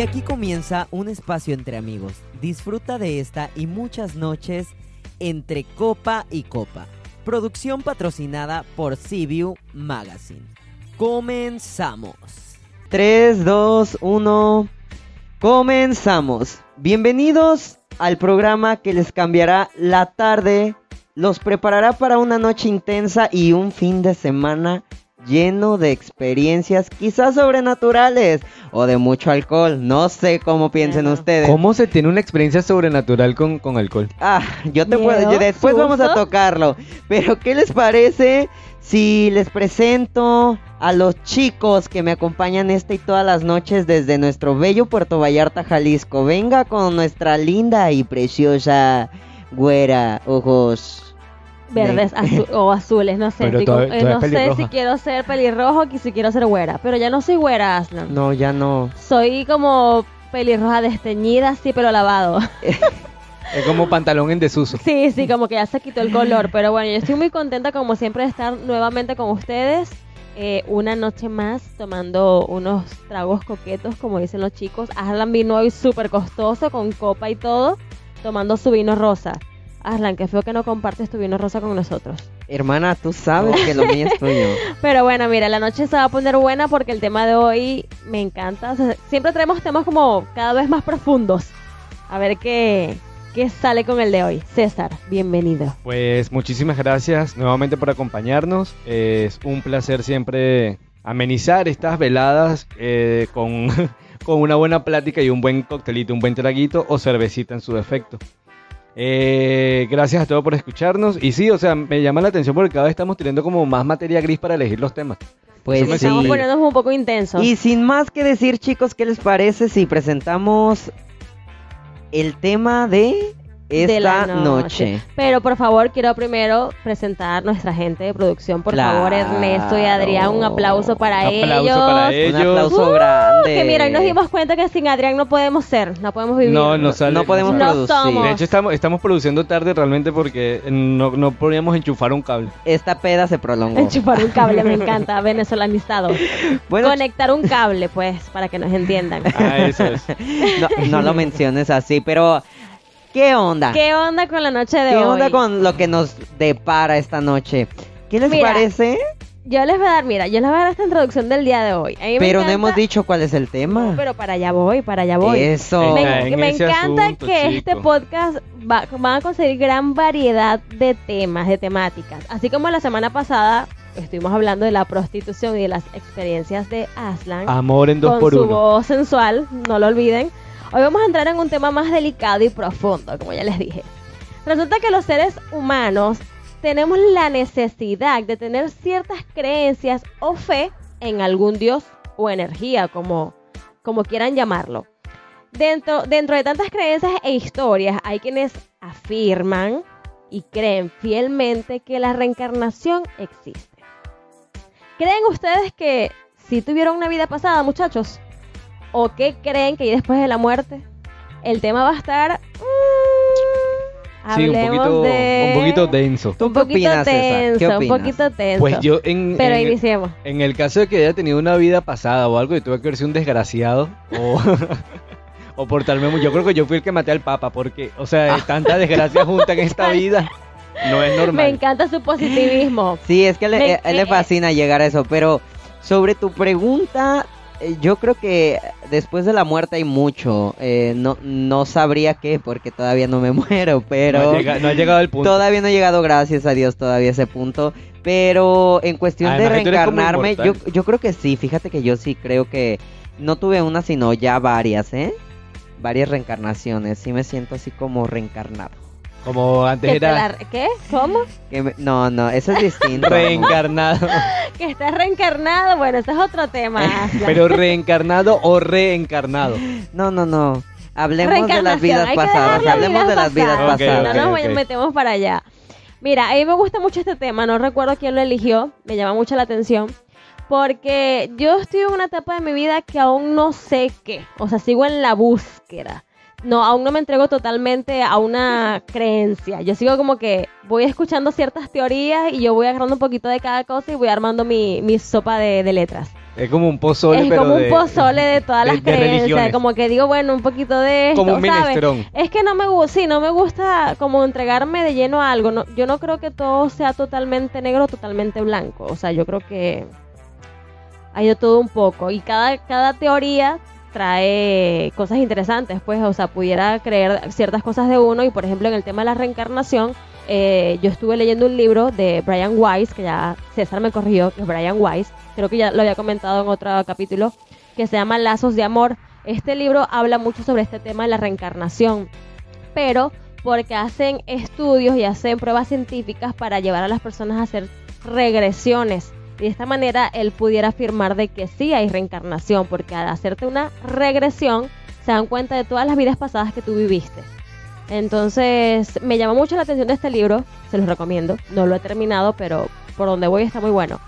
Y aquí comienza un espacio entre amigos. Disfruta de esta y muchas noches entre copa y copa. Producción patrocinada por CBU Magazine. Comenzamos. 3, 2, 1. Comenzamos. Bienvenidos al programa que les cambiará la tarde, los preparará para una noche intensa y un fin de semana lleno de experiencias quizás sobrenaturales o de mucho alcohol. No sé cómo piensen Bueno. ustedes. ¿Cómo se tiene una experiencia sobrenatural con, con alcohol? Ah, yo te Miedo, puedo. yo- Después vamos a tocarlo. Pero, ¿qué les parece si les presento a los chicos que me acompañan esta y todas las noches desde nuestro bello Puerto Vallarta, Jalisco? Venga con nuestra linda y preciosa güera, ojos. Verdes o azules, no sé. Pero eh, no sé si quiero ser pelirrojo o si quiero ser güera. Pero ya no soy güera, Aslan. No, ya no. Soy como pelirroja desteñida, sí, pero lavado. Es como pantalón en desuso. Sí, sí, como que ya se quitó el color. Pero bueno, yo estoy muy contenta como siempre de estar nuevamente con ustedes. eh, una noche más tomando unos tragos coquetos, como dicen los chicos. Aslan vino hoy súper costoso, con copa y todo, tomando su vino rosa. Aslan, qué feo que no compartes tu vino rosa con nosotros. Hermana, tú sabes que lo mío es tuyo. Pero bueno, mira, la noche se va a poner buena porque el tema de hoy me encanta. O sea, siempre traemos temas como cada vez más profundos. A ver qué, qué sale con el de hoy. César, bienvenido. Pues muchísimas gracias nuevamente por acompañarnos. Es un placer siempre amenizar estas veladas eh, con, con una buena plática y un buen coctelito, un buen traguito o cervecita en su defecto. Eh, gracias a todos por escucharnos. Y sí, o sea, me llama la atención porque cada vez estamos teniendo como más materia gris para elegir los temas. Pues sí. Estamos poniéndonos un poco intensos. Y sin más que decir, chicos, ¿qué les parece si presentamos el tema de esta de la noche? Pero por favor, quiero primero presentar nuestra gente de producción. Por favor. Ernesto y Adrián, un aplauso para Un aplauso ellos. para ellos. Un aplauso Uh, grande. Que mira, hoy nos dimos cuenta que sin Adrián no podemos ser, no podemos vivir. No, no sale. no podemos. No producir. somos. De hecho, estamos, estamos produciendo tarde realmente porque no, no podíamos enchufar un cable. Esta peda se prolongó. Enchufar un cable, me encanta, venezolanizado. Bueno, Conectar un cable, pues, para que nos entiendan. Ah, eso es. no, no lo menciones así, pero ¿qué onda? ¿Qué onda con la noche de ¿Qué hoy? onda con lo que nos depara esta noche? ¿Qué les Mira, parece? Yo les voy a dar, mira, yo les voy a dar esta introducción del día de hoy. Pero no hemos dicho cuál es el tema. Pero para allá voy, para allá voy. Eso. Me, en encanta asunto, que chico. este podcast va, van a conseguir gran variedad de temas, de temáticas. Así como la semana pasada estuvimos hablando de la prostitución y de las experiencias de Aslan Amor en dos con por su uno. voz sensual, no lo olviden. Hoy vamos a entrar en un tema más delicado y profundo, como ya les dije. Resulta que los seres humanos tenemos la necesidad de tener ciertas creencias o fe en algún dios o energía, como, como quieran llamarlo. Dentro, dentro de tantas creencias e historias, hay quienes afirman y creen fielmente que la reencarnación existe. ¿Creen ustedes que si tuvieron una vida pasada, muchachos? ¿O qué creen que hay después de la muerte? El tema va a estar... mm, Sí, un poquito, de... un poquito denso. ¿Tú un poquito opinas, tenso, ¿Qué un poquito tenso. Pues yo en, Pero en, iniciemos. en el caso de que haya tenido una vida pasada o algo, yo tuve que haber sido un desgraciado o, o portarme muy... Yo creo que yo fui el que maté al papa porque, o sea, tanta desgracia junta en esta vida no es Me normal. encanta su positivismo. Sí, es que le- Me- a él le eh, fascina llegar a eso, pero sobre tu pregunta, eh, yo creo que después de la muerte hay mucho. eh, no, no sabría qué, porque todavía no me muero, pero no, ha llega- no ha llegado el punto. todavía no he llegado, gracias a Dios, todavía a ese punto. Pero en cuestión de Además reencarnarme, yo, yo creo que sí, fíjate que yo sí creo que no tuve una, sino ya varias, ¿eh? Varias reencarnaciones, sí me siento así como reencarnado. Como antes era la- ¿Qué? ¿Cómo? Que me- No, no, eso es distinto. reencarnado. Que estás reencarnado. Bueno, ese es otro tema. Pero reencarnado o reencarnado. No, no, no. Hablemos de las vidas pasadas. las Hablemos de las vidas pasadas. Ok, pasadas. no nos metemos para allá. Mira, a mí me gusta mucho este tema, no recuerdo quién lo eligió, me llama mucho la atención, porque yo estoy en una etapa de mi vida que aún no sé qué, o sea, sigo en la búsqueda. No, aún no me entrego totalmente a una creencia. Yo sigo como que voy escuchando ciertas teorías y yo voy agarrando un poquito de cada cosa y voy armando mi, mi sopa de, de letras. Es como un pozole, es pero como un de- pozole de todas de- las de creencias, como que digo, bueno, un poquito de esto, Como un ¿sabes? minestrón. Es que no me gusta, sí, no me gusta como entregarme de lleno a algo. No, yo no creo que todo sea totalmente negro o totalmente blanco. O sea, yo creo que hay de todo un poco. Y cada, cada teoría trae cosas interesantes, pues, o sea, pudiera creer ciertas cosas de uno. Y por ejemplo, en el tema de la reencarnación, eh, yo estuve leyendo un libro de Brian Weiss, que ya César me corrigió, que es Brian Weiss, creo que ya lo había comentado en otro capítulo, que se llama Lazos de Amor. Este libro habla mucho sobre este tema de la reencarnación, pero porque hacen estudios y hacen pruebas científicas para llevar a las personas a hacer regresiones. De esta manera él pudiera afirmar de que sí hay reencarnación, porque al hacerte una regresión se dan cuenta de todas las vidas pasadas que tú viviste. Entonces me llamó mucho la atención de este libro, se los recomiendo, no lo he terminado, pero por donde voy está muy bueno.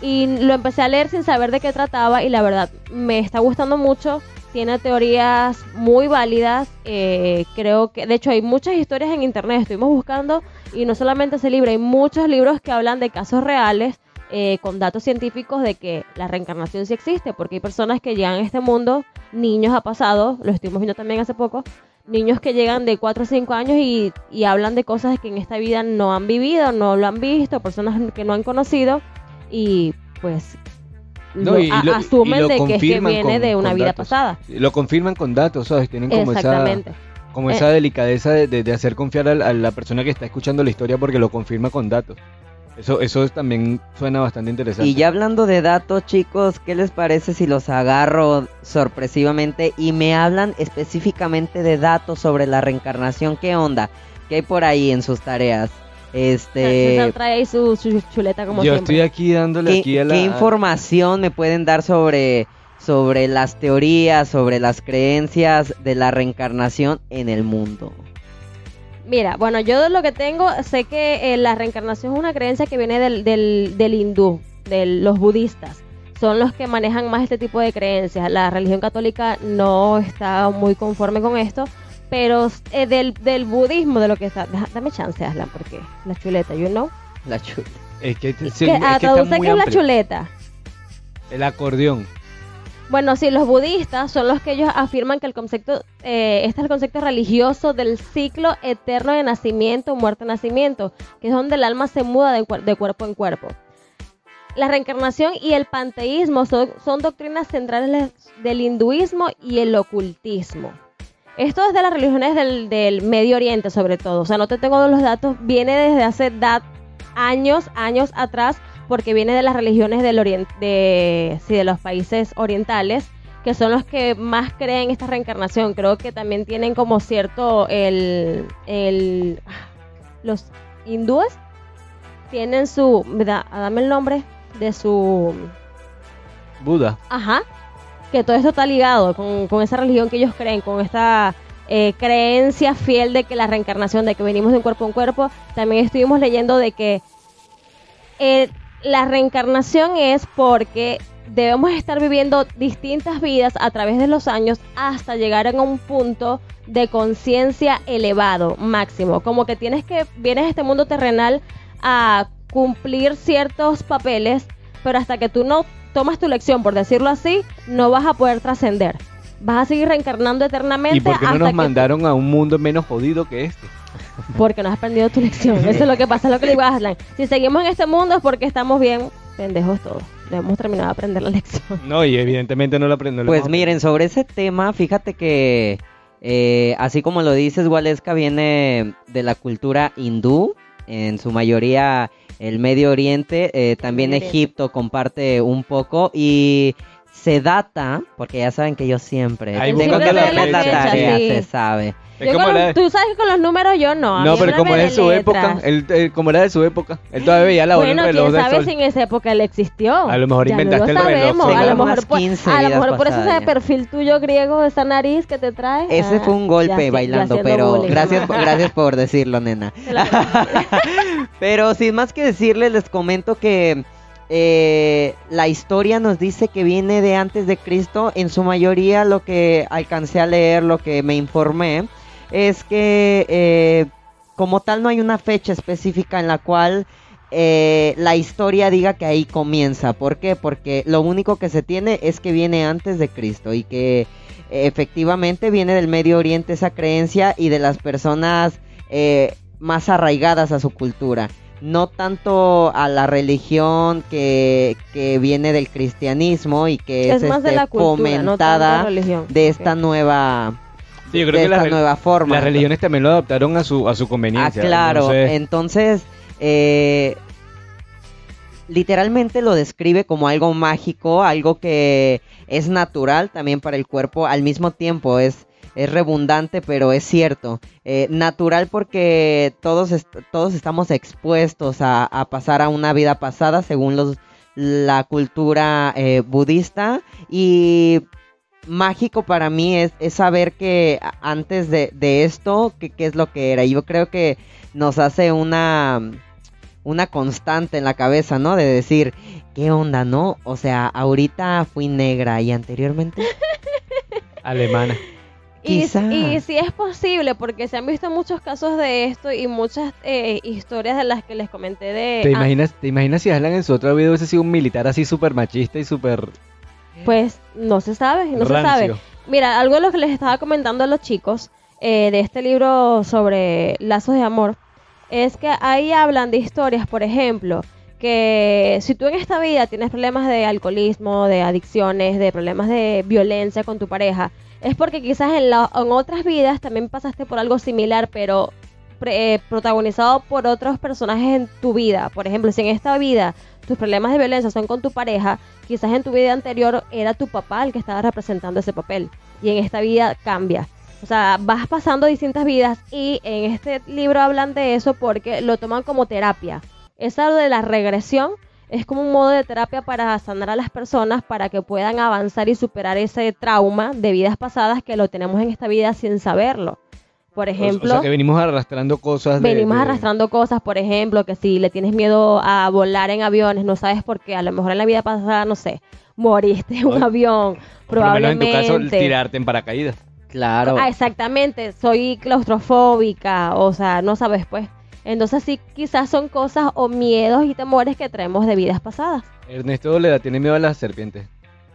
Y lo empecé a leer sin saber de qué trataba y la verdad me está gustando mucho, tiene teorías muy válidas, eh, creo que de hecho hay muchas historias en internet, estuvimos buscando y no solamente ese libro, hay muchos libros que hablan de casos reales eh, con datos científicos de que la reencarnación sí existe, porque hay personas que llegan a este mundo, niños ha pasado, lo estuvimos viendo también hace poco, niños que llegan de 4 o 5 años y, y hablan de cosas que en esta vida no han vivido, no lo han visto, personas que no han conocido y pues No, y a- lo- y asumen lo de que es que viene con- de una vida datos. pasada. Lo confirman con datos, ¿sabes? Tienen como esa, como Eh. esa delicadeza de, de- de hacer confiar a, la persona que está escuchando la historia porque lo confirma con datos. Eso, eso también suena bastante interesante. Y ya hablando de datos, chicos, ¿qué les parece si los agarro sorpresivamente y me hablan específicamente de datos sobre la reencarnación? ¿Qué onda? ¿Qué hay por ahí en sus tareas? Este, César trae ahí su, su chuleta como Yo siempre. estoy aquí dándole ¿qué, aquí a la... qué información me pueden dar sobre sobre las teorías, sobre las creencias de la reencarnación en el mundo? Mira, bueno, yo de lo que tengo, sé que eh, la reencarnación es una creencia que viene del, del, del hindú, de los budistas. Son los que manejan más este tipo de creencias. La religión católica no está muy conforme con esto, pero eh, del, del budismo, de lo que está... deja- dame chance, Aslan, porque la chuleta, you know. La chula. Es que, sí, que, es que ah, está muy es la chuleta. El acordeón. Bueno, sí, los budistas son los que ellos afirman que el concepto, eh, este es el concepto religioso del ciclo eterno de nacimiento, muerte, nacimiento, que es donde el alma se muda de, de cuerpo en cuerpo. La reencarnación y el panteísmo son, doctrinas centrales del hinduismo y el ocultismo. Esto es de las religiones del, del Medio Oriente, sobre todo. O sea, no te tengo los datos, viene desde hace años, años atrás, porque viene de las religiones del oriente, de, sí, de los países orientales, que son los que más creen esta reencarnación. Creo que también tienen como cierto el, el los hindúes tienen su, da- dame el nombre de su, Buda. ajá, que todo esto está ligado con, con esa religión que ellos creen, con esta eh, creencia fiel de que la reencarnación, de que venimos de un cuerpo a un cuerpo. También estuvimos leyendo de que eh, la reencarnación es porque debemos estar viviendo distintas vidas a través de los años hasta llegar a un punto de conciencia elevado, máximo. Como que tienes que, vienes a este mundo terrenal a cumplir ciertos papeles, pero hasta que tú no tomas tu lección, por decirlo así, no vas a poder trascender. Vas a seguir reencarnando eternamente ¿Y por qué no hasta nos mandaron a un mundo menos jodido que este? Porque no has aprendido tu lección. Eso es lo que pasa, es lo que le digo a Aslan. Si seguimos en este mundo es porque estamos bien pendejos todos. No hemos terminado de aprender la lección. No, y evidentemente no lo aprendo. Pues miren, sobre ese tema, fíjate que eh, así como lo dices, Waleska viene de la cultura hindú, en su mayoría el Medio Oriente, eh, también Medio Oriente. Egipto comparte un poco y se data, porque ya saben que yo siempre Ahí tengo que la la fecha, tarea, sí. se sabe. Es Yo como los- Tú sabes que con los números yo no. No, pero como era de su época, él, él- como era de su época, él todavía veía la hora bueno, del reloj quién del sabe sol. si en esa época él existió. A lo mejor Ya no inventaste lo el reloj, sí. A lo mejor, por, 15 a lo mejor por eso ese perfil tuyo griego, esa nariz que te trae. Ese ah, fue un golpe ya bailando, pero bullying. gracias, gracias por decirlo, nena. Pero sin más que decirles, les comento que eh, la historia nos dice que viene de antes de Cristo. En su mayoría lo que alcancé a leer, lo que me informé, es que eh, como tal no hay una fecha específica en la cual eh, la historia diga que ahí comienza. ¿Por qué? Porque lo único que se tiene es que viene antes de Cristo y que efectivamente viene del Medio Oriente esa creencia y de las personas eh, más arraigadas a su cultura. No tanto a la religión que, que viene del cristianismo y que es, más de este, la cultura, fomentada de esta nueva Sí, yo de creo que esta las re- nueva forma. las religiones también lo adaptaron a su, a su Ah, conveniencia. claro. Entonces, Entonces, eh, literalmente lo describe como algo mágico, algo que es natural también para el cuerpo, al mismo tiempo es, es redundante, pero es cierto. Eh, natural porque todos, est- todos estamos expuestos a, a pasar a una vida pasada según los, la cultura eh, budista y mágico para mí es, es saber que antes de, de esto, que- qué es lo que era. Yo creo que nos hace una, una constante en la cabeza, ¿no? De decir, ¿qué onda, no? O sea, ahorita fui negra y anteriormente... alemana. Y, y sí es posible, porque se han visto muchos casos de esto y muchas eh, historias de las que les comenté de... ¿Te ah, imaginas, ¿Te imaginas si Alan en su otro video hubiese sido un militar así súper machista y súper pues no se sabe, no se sabe. Mira, algo de lo que les estaba comentando a los chicos eh, de este libro sobre lazos de amor es que ahí hablan de historias, por ejemplo, que si tú en esta vida tienes problemas de alcoholismo, de adicciones, de problemas de violencia con tu pareja, es porque quizás en, la- en otras vidas también pasaste por algo similar, pero pre- eh, protagonizado por otros personajes en tu vida. Por ejemplo, si en esta vida tus problemas de violencia son con tu pareja, quizás en tu vida anterior era tu papá el que estaba representando ese papel y en esta vida cambia. O sea, vas pasando distintas vidas y en este libro hablan de eso porque lo toman como terapia. Esa de la regresión es como un modo de terapia para sanar a las personas para que puedan avanzar y superar ese trauma de vidas pasadas que lo tenemos en esta vida sin saberlo. Por ejemplo, o sea que venimos arrastrando cosas de- venimos de- arrastrando cosas, por ejemplo, que si le tienes miedo a volar en aviones, no sabes por qué, a lo mejor en la vida pasada, no sé, moriste en un avión, o por lo menos en tu probablemente. caso tirarte en paracaídas. Claro. Ah, exactamente, soy claustrofóbica, o sea, no sabes pues. Entonces sí, quizás son cosas o miedos y temores que traemos de vidas pasadas. Ernesto le da- tiene miedo a las serpientes.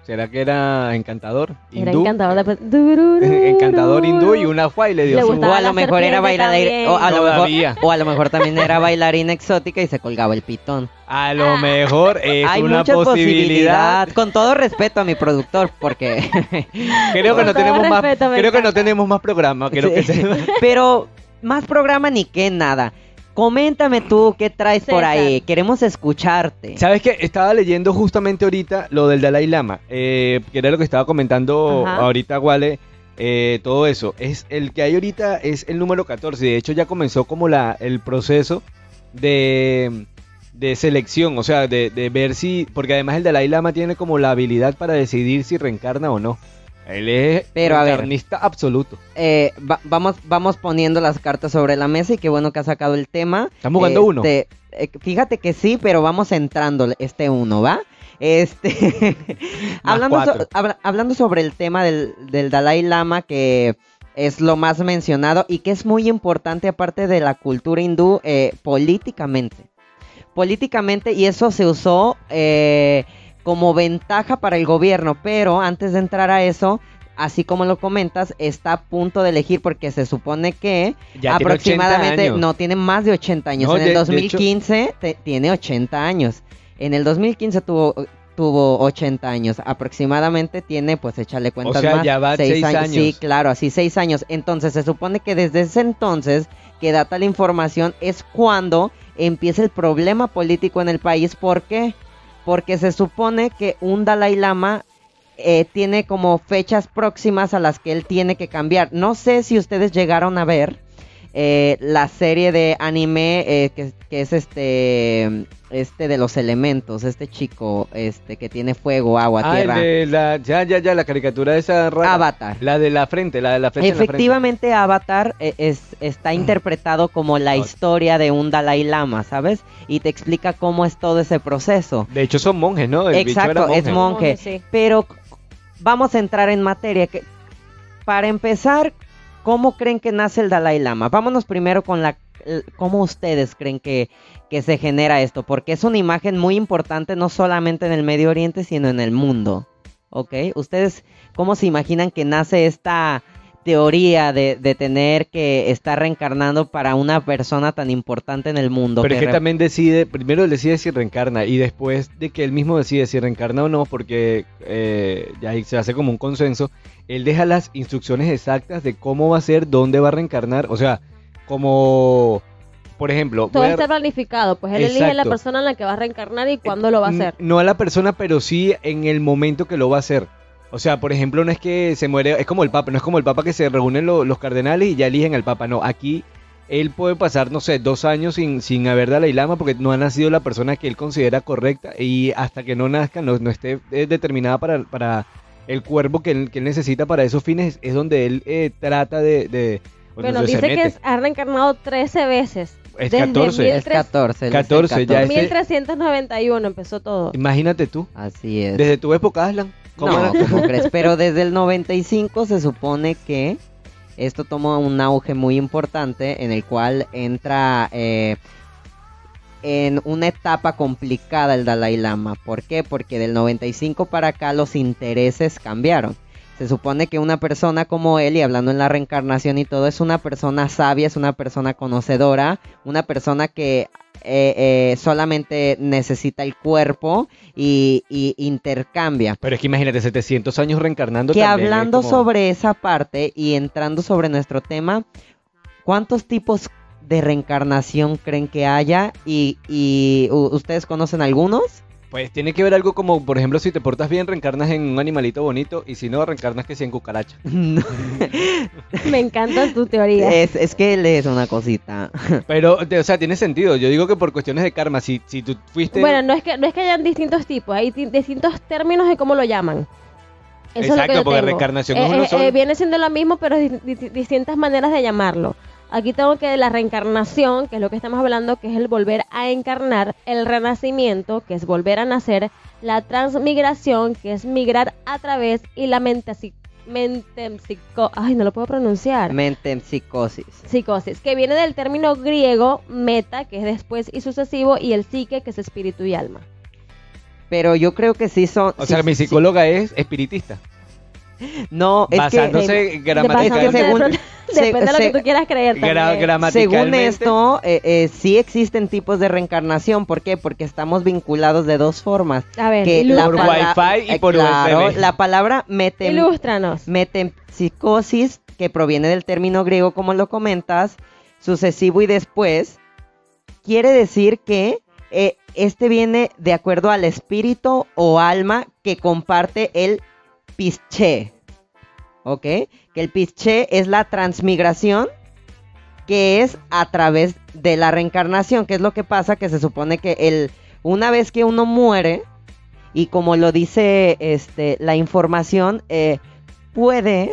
¿Será que era encantador? Era hindú? encantador encantador hindú y una fue y le dio Le su... o a lo mejor era bailarina o a lo mejor, o a lo mejor también era bailarina exótica y se colgaba el pitón. A lo mejor es Hay una mucha posibilidad. posibilidad. Con todo respeto a mi productor, porque Creo que no tenemos más, respeto, creo que no tenemos más programa. Creo que se- Pero más programa ni que nada. Coméntame tú qué traes por ahí. Queremos escucharte. ¿Sabes qué? Estaba leyendo justamente ahorita lo del Dalai Lama, eh, que era lo que estaba comentando Ajá. ahorita Wale, eh, todo eso. Es el que hay ahorita es el número 14, de hecho ya comenzó como la el proceso de, de selección, o sea, de, de ver si, porque además el Dalai Lama tiene como la habilidad para decidir si reencarna o no. Él es Pero, a ver. reencarnista absoluto. Eh, va- vamos, vamos poniendo las cartas sobre la mesa y qué bueno que has sacado el tema. Estamos jugando uno. Este, eh, fíjate que sí, pero vamos entrando este uno, ¿va? Este, hablando, so- hablando sobre el tema del, del Dalai Lama, que es lo más mencionado y que es muy importante aparte de la cultura hindú eh, políticamente. Políticamente, y eso se usó eh, como ventaja para el gobierno, pero antes de entrar a eso, así como lo comentas, está a punto de elegir porque se supone que Ya tiene 80 aproximadamente, no, tiene más de 80 años. No, en de- el de 2015 te- tiene 80 años. En el 2015 tuvo tuvo 80 años. Aproximadamente tiene, pues échale cuentas sea, más. ya va seis seis años. Sí, años. claro, así 6 años. Entonces se supone que desde ese entonces que data la información es cuando empieza el problema político en el país. ¿Por qué? Porque se supone que un Dalai Lama eh, tiene como fechas próximas a las que él tiene que cambiar. No sé si ustedes llegaron a ver eh, la serie de anime eh, que, que es este este de los elementos, este chico este que tiene fuego, agua, Ah, tierra. de la, ya, ya, ya, la caricatura de esa rara. Avatar. La de la frente, la de la frente. Efectivamente, Avatar eh, es, está interpretado como la historia de un Dalai Lama, ¿sabes? Y te explica cómo es todo ese proceso. De hecho son monjes, ¿no? El bicho Exacto, es monje. Sí. Pero vamos a entrar en materia. Que, para empezar, ¿cómo creen que nace el Dalai Lama? Vámonos primero con la cómo ustedes creen que, que se genera esto, porque es una imagen muy importante no solamente en el Medio Oriente, sino en el mundo. ¿Ok? ¿Ustedes cómo se imaginan que nace esta teoría de, de tener que estar reencarnando para una persona tan importante en el mundo? Pero es que también decide, primero él decide si reencarna y después de que él mismo decide si reencarna o no, porque eh, ya ahí se hace como un consenso, él deja las instrucciones exactas de cómo va a ser, dónde va a reencarnar, o sea, como, por ejemplo, Todo a- está planificado, pues él elige la persona en la que va a reencarnar y cuándo lo va a N- hacer. No a la persona, pero sí en el momento que lo va a hacer. O sea, por ejemplo, no es que se muere, es como el Papa, no es como el Papa que se reúnen lo- los cardenales y ya eligen al Papa. No, aquí él puede pasar, no sé, dos años sin, sin haber Dalai Lama porque no ha nacido la persona que él considera correcta y hasta que no nazca, no, no esté eh, determinada para, para el cuerpo que él, que él necesita para esos fines, es donde él eh, trata de... de Bueno, se dice que ha reencarnado 13 veces. Es desde 14. Es 14. él es el 14, ya es- 1391 empezó todo. Imagínate tú, Así es. desde tu época, Aslan. ¿Cómo No? ¿cómo crees? Pero desde el 95 se supone que esto toma un auge muy importante en el cual entra eh, en una etapa complicada el Dalai Lama. ¿Por qué? Porque del 95 para acá los intereses cambiaron. Se supone que una persona como él, y hablando en la reencarnación y todo, es una persona sabia, es una persona conocedora, una persona que eh, eh, solamente necesita el cuerpo y, y intercambia. Pero es que imagínate, 700 años reencarnando Que también es hablando como- sobre esa parte y entrando sobre nuestro tema, ¿cuántos tipos de reencarnación creen que haya? ¿Y, ustedes conocen algunos? Pues tiene que ver algo como, por ejemplo, si te portas bien, reencarnas en un animalito bonito y si no, reencarnas que si en cucaracha. Me encanta tu teoría. es, es que lees una cosita. Pero, te- o sea, tiene sentido. Yo digo que por cuestiones de karma, si, si tú fuiste... Bueno, no es que no es que hayan distintos tipos, hay di- distintos términos de cómo lo llaman. Eso es lo que Exacto, yo porque tengo. reencarnación Eh, es uno eh, solo. eh, viene siendo lo mismo, pero di- di- distintas maneras de llamarlo. Aquí tengo que la reencarnación, que es lo que estamos hablando, que es el volver a encarnar, el renacimiento, que es volver a nacer, la transmigración, que es migrar a través, y la mentesi- mentempsico, ay, no lo puedo pronunciar. Metempsicosis. Psicosis, que viene del término griego meta, que es después y sucesivo, y el psique, que es espíritu y alma. Pero yo creo que sí son... o sí- sea, mi sí- psicóloga es espiritista. No, es que... basándose Basándose gramaticalmente. Es que según- de- Depende de lo que tú quieras creer Gra- gramaticalmente. Según esto, eh, eh, sí existen tipos de reencarnación. ¿Por qué? Porque estamos vinculados de dos formas. A ver, Que la Por Wi-Fi y eh, por claro, USB. La palabra metem- Ilústranos. metempsicosis, que proviene del término griego, como lo comentas, sucesivo y después, quiere decir que eh, este viene de acuerdo al espíritu o alma que comparte el pisché. ¿Ok? Que el pisché es la transmigración que es a través de la reencarnación, que es lo que pasa, que se supone que el, una vez que uno muere, y como lo dice este, la información, eh, puede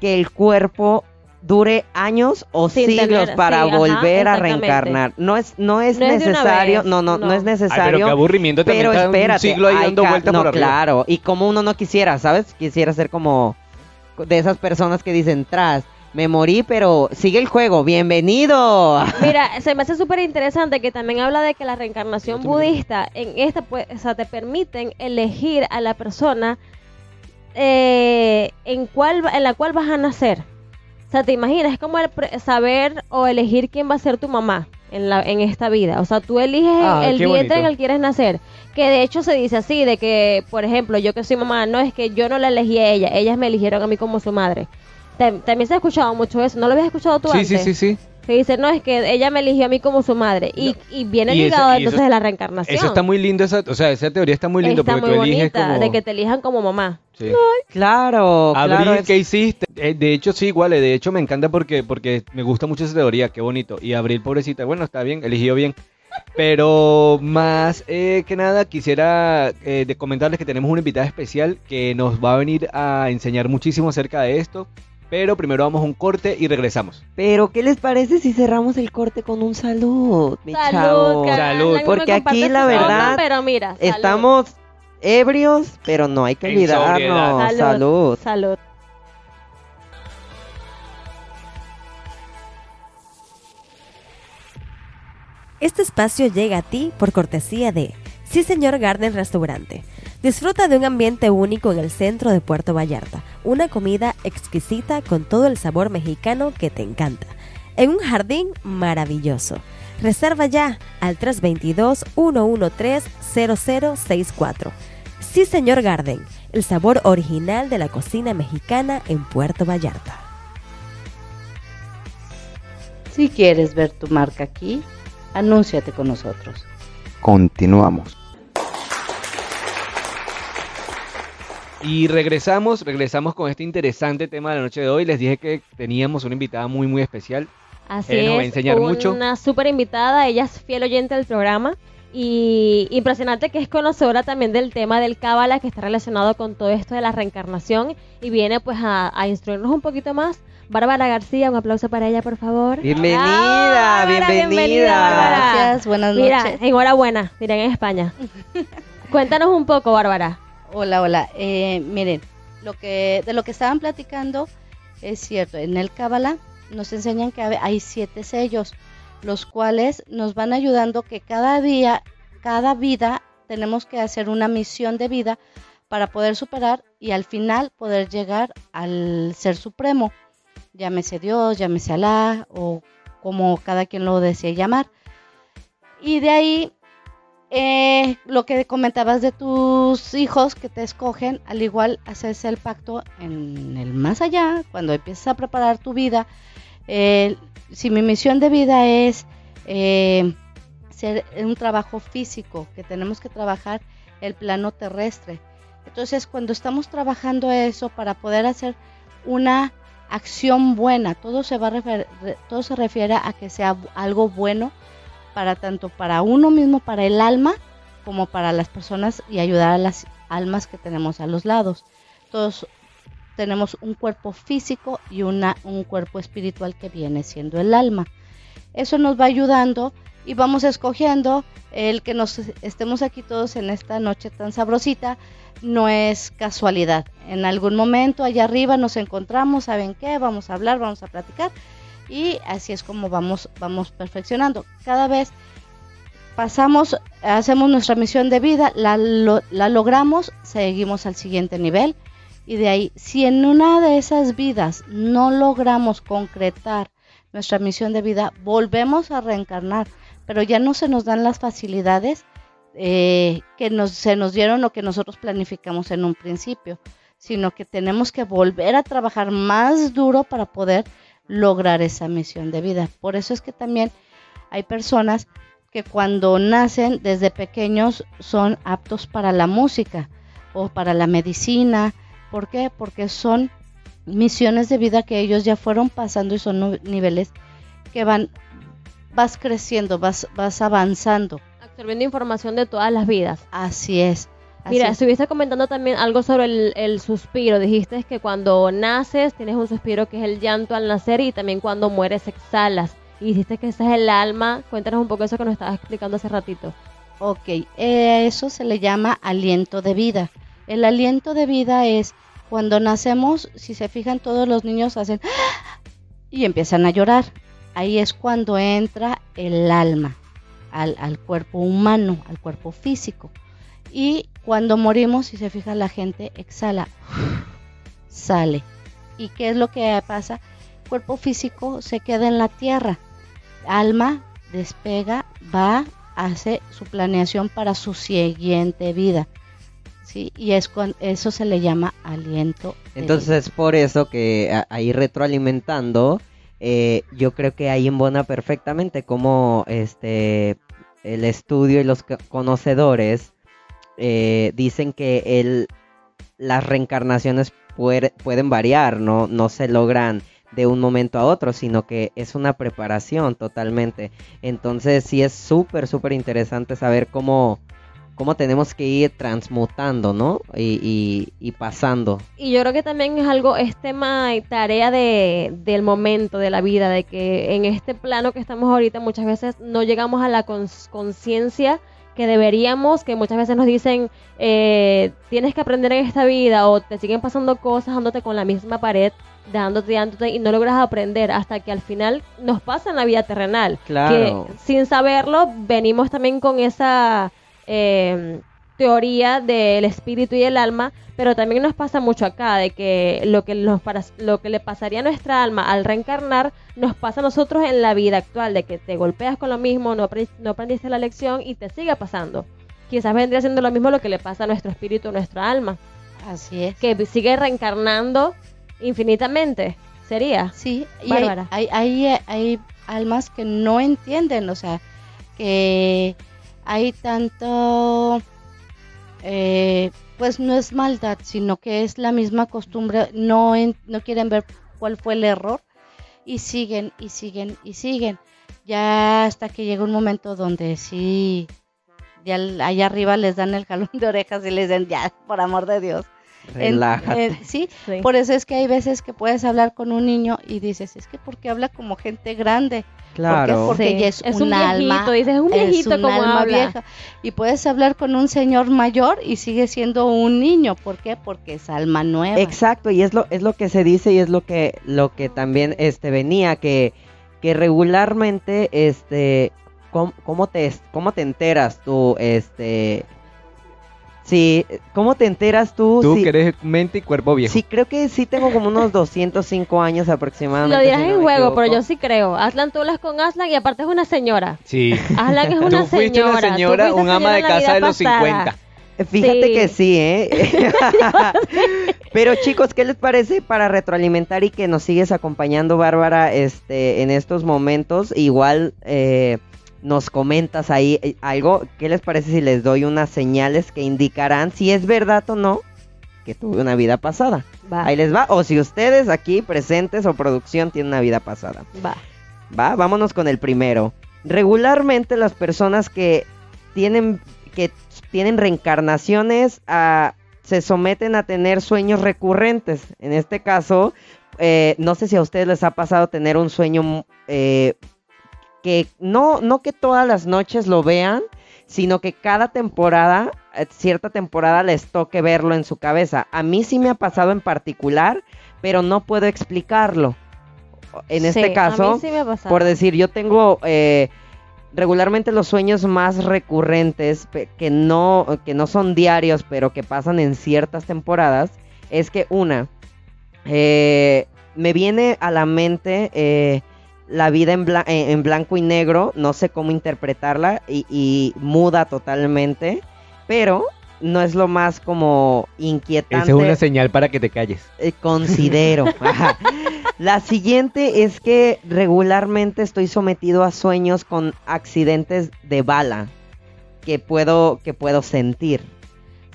que el cuerpo dure años o Sin siglos tener- para sí, ajá, volver a reencarnar. No es, no es No necesario, no, no, no, no. es Ay, pero necesario. qué aburrimiento Pero espérate, un siglo ahí dando vueltas no, por arriba. claro, y como uno no quisiera, ¿sabes? Quisiera ser como de esas personas que dicen, tras, me morí, pero sigue el juego, bienvenido. Mira, se me hace súper interesante que también habla de que la reencarnación budista, en esta, pues, o sea, te permiten elegir a la persona eh, en, cuál, va- en la cual vas a nacer. O sea, te imaginas, es como el pre- saber o elegir quién va a ser tu mamá en, la, en esta vida. O sea, tú eliges Ah, el vientre en el que quieres nacer. Que de hecho se dice así, de que, por ejemplo, yo que soy mamá, no es que yo no la elegí a ella, ellas me eligieron a mí como su madre. Tam- También se ha escuchado mucho eso, ¿no lo habías escuchado tú Sí, antes? sí, sí, sí. Se dice, no, es que ella me eligió a mí como su madre. Y, y viene Y ligado esa- y eso- entonces de la reencarnación. Eso está muy lindo, esa, o sea, esa teoría está muy lindo Está porque muy tú eliges bonita, como... de que te elijan como mamá. Sí. Claro, Abril, claro. es- ¿qué hiciste? Eh, de hecho, sí, igual. eh, De hecho, me encanta porque, porque me gusta mucho esa teoría. Qué bonito. Y Abril, pobrecita, bueno, está bien, eligió bien. Pero más eh, que nada, quisiera eh, de comentarles que tenemos una invitada especial que nos va a venir a enseñar muchísimo acerca de esto. Pero primero vamos a un corte y regresamos. Pero, ¿qué les parece si cerramos el corte con un salud, mi salud, chavo? Salud. Porque aquí, la verdad, estamos ebrios, pero no hay que olvidarnos. Salud. Salud. salud. Este espacio llega a ti por cortesía de Sí Señor Garden Restaurante Disfruta de un ambiente único en el centro de Puerto Vallarta, una comida exquisita con todo el sabor mexicano que te encanta, en un jardín maravilloso. Reserva ya al 322-113-0064. Sí Señor Garden, el sabor original de la cocina mexicana en Puerto Vallarta. Si quieres ver tu marca aquí, anúnciate con nosotros. Continuamos. Y regresamos, regresamos con este interesante tema de la noche de hoy. Les dije que teníamos una invitada muy, muy especial. Así Ella nos va a es, enseñar mucho. una súper invitada, ella es fiel oyente del programa y impresionante que es conocedora también del tema del cábala que está relacionado con todo esto de la reencarnación y viene pues a, a instruirnos un poquito más. Bárbara García, un aplauso para ella, por favor. Bienvenida, Bárbara, bienvenida. Gracias, buenas Mira, noches. enhorabuena, dirán en España. Cuéntanos un poco, Bárbara. Hola, hola. Eh, miren, lo que de lo que estaban platicando es cierto. En el Cábala nos enseñan que hay siete sellos, los cuales nos van ayudando que cada día, cada vida, tenemos que hacer una misión de vida para poder superar y al final poder llegar al Ser Supremo. Llámese Dios, llámese Alá o como cada quien lo desee llamar. Y de ahí eh, lo que comentabas de tus hijos que te escogen, al igual haces el pacto en el más allá, cuando empiezas a preparar tu vida. Si mi misión de vida es eh, ser un trabajo físico, que tenemos que trabajar el plano terrestre. Entonces, cuando estamos trabajando eso para poder hacer una acción buena, todo se va a todo se refiere a que sea algo bueno para tanto para uno mismo, para el alma, como para las personas y ayudar a las almas que tenemos a los lados. Todos tenemos un cuerpo físico y una, un cuerpo espiritual que viene siendo el alma. Eso nos va ayudando y vamos escogiendo el que nos estemos aquí todos en esta noche tan sabrosita. No es casualidad. En algún momento allá arriba nos encontramos, ¿saben qué? Vamos a hablar, vamos a platicar y así es como vamos vamos perfeccionando. Cada vez pasamos hacemos nuestra misión de vida la, la logramos seguimos al siguiente nivel. Y de ahí si en una de esas vidas no logramos concretar nuestra misión de vida volvemos a reencarnar. Pero ya no se nos dan las facilidades eh, que nos, se nos dieron o que nosotros planificamos en un principio sino que tenemos que volver a trabajar más duro para poder lograr esa misión de vida. Por eso es que también hay personas que cuando nacen desde pequeños son aptos para la música o para la medicina. ¿Por qué? Porque son misiones de vida que ellos ya fueron pasando y son niveles que van, vas creciendo, vas, vas avanzando. Absorbiendo información de todas las vidas. Así es. Así Mira, es. estuviste comentando también algo sobre el, el suspiro. Dijiste que cuando naces tienes un suspiro que es el llanto al nacer y también cuando mueres exhalas. Y dijiste que ese es el alma. Cuéntanos un poco eso que nos estabas explicando hace ratito. Ok, eh, eso se le llama aliento de vida. El aliento de vida es cuando nacemos, si se fijan, todos los niños hacen y empiezan a llorar. Ahí es cuando entra el alma al, al cuerpo humano, al cuerpo físico. Y cuando morimos, si se fijan, la gente exhala, sale. ¿Y qué es lo que pasa? Cuerpo físico se queda en la tierra. Alma despega, va, hace su planeación para su siguiente vida. ¿sí? Y es cuan- eso se le llama aliento. Entonces es por eso que ahí retroalimentando, eh, yo creo que ahí embona perfectamente como este el estudio y los co- conocedores eh, dicen que el, las reencarnaciones puer- pueden variar, ¿no? no se logran de un momento a otro, sino que es una preparación totalmente. Entonces sí es súper, súper interesante saber cómo, cómo tenemos que ir transmutando, ¿no? Y, y- y pasando. Y yo creo que también es algo, es tema y tarea de, del momento de la vida, de que en este plano que estamos ahorita muchas veces no llegamos a la cons- conciencia que deberíamos, que muchas veces nos dicen, eh, tienes que aprender en esta vida o te siguen pasando cosas dándote con la misma pared, dándote, dándote y no logras aprender hasta que al final nos pasa en la vida terrenal. Claro. Que sin saberlo venimos también con esa eh, teoría del espíritu y el alma, pero también nos pasa mucho acá de que lo que, nos para- lo que le pasaría a nuestra alma al reencarnar nos pasa a nosotros en la vida actual, de que te golpeas con lo mismo, no, no aprendiste la lección y te sigue pasando. Quizás vendría siendo lo mismo lo que le pasa a nuestro espíritu, a nuestra alma, Así es. que sigue reencarnando infinitamente. Sería. Sí, y hay, hay, hay, hay almas que no entienden, o sea, que hay tanto, eh, pues no es maldad, sino que es la misma costumbre, no, no quieren ver cuál fue el error y siguen y siguen y siguen, ya hasta que llega un momento donde sí, ya allá arriba les dan el jalón de orejas y les dicen, ya, por amor de Dios. Relájate. en- sí, Sí. por eso es que hay veces que puedes hablar con un niño y dices, es que porque habla como gente grande. claro. porque Sí, ya es un un alma, viejito, dices, es un viejito un como alma habla. vieja. Y puedes hablar con un señor mayor y sigue siendo un niño. ¿Por qué? Porque es alma nueva. Exacto, y es lo, es lo que se dice y es lo que, lo que también este venía, que, que regularmente, este, ¿cómo, cómo te, cómo te enteras tú, este, sí, cómo te enteras tú? Tú sí, que eres mente y cuerpo viejo. sí, creo que sí tengo como unos 205 años aproximadamente. Lo dirás si no en juego, pero yo sí creo. Aslan, tú hablas con Aslan y aparte es una señora. Sí. Aslan es una Tú fuiste señora. una tú señora, fuiste un ama de casa de los pasada. 50. Fíjate Sí. que sí, ¿eh? Pero chicos, ¿qué les parece para retroalimentar y que nos sigues acompañando, Bárbara, este, en estos momentos? Igual eh, nos comentas ahí eh, algo. ¿Qué les parece si les doy unas señales que indicarán si es verdad o no que tuve una vida pasada? Va, Ahí les va. O si ustedes aquí presentes o producción tienen una vida pasada. va. Va, vámonos con el primero. Regularmente las personas que tienen que tienen reencarnaciones ah, se someten a tener sueños recurrentes. En este caso, eh, no sé si a ustedes les ha pasado tener un sueño eh, que no, no que todas las noches lo vean, sino que cada temporada, eh, cierta temporada les toque verlo en su cabeza. A mí sí me ha pasado en particular, pero no puedo explicarlo. En Sí, este caso, sí me ha pasado. por decir, yo tengo eh, regularmente los sueños más recurrentes que no, que no son diarios, pero que pasan en ciertas temporadas, es que una, eh, me viene a la mente eh, la vida en, bla- en- blanco y negro, no sé cómo interpretarla y, y muda totalmente, pero no es lo más como inquietante. Esa es una señal para que te calles. Eh, considero. La siguiente es que regularmente estoy sometido a sueños con accidentes de bala que puedo que puedo sentir.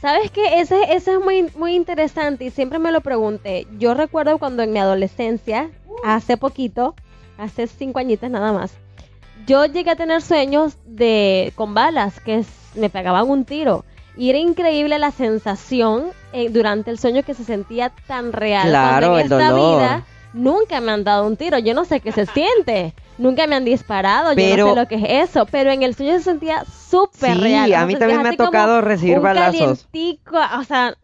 ¿Sabes qué? Ese, ese es muy, muy interesante y siempre me lo pregunté. Yo recuerdo cuando en mi adolescencia, hace poquito, hace cinco añitos nada más, yo llegué a tener sueños de con balas que s- me pegaban un tiro. Y era increíble la sensación eh, durante el sueño que se sentía tan real. Claro, cuando en el esta dolor. vida nunca me han dado un tiro. Yo no sé qué se siente. Nunca me han disparado. yo Pero- no sé lo que es eso. Pero en el sueño se sentía súper Sí, real. a O mí también me ha tocado recibir un balazos. calientico, o sea,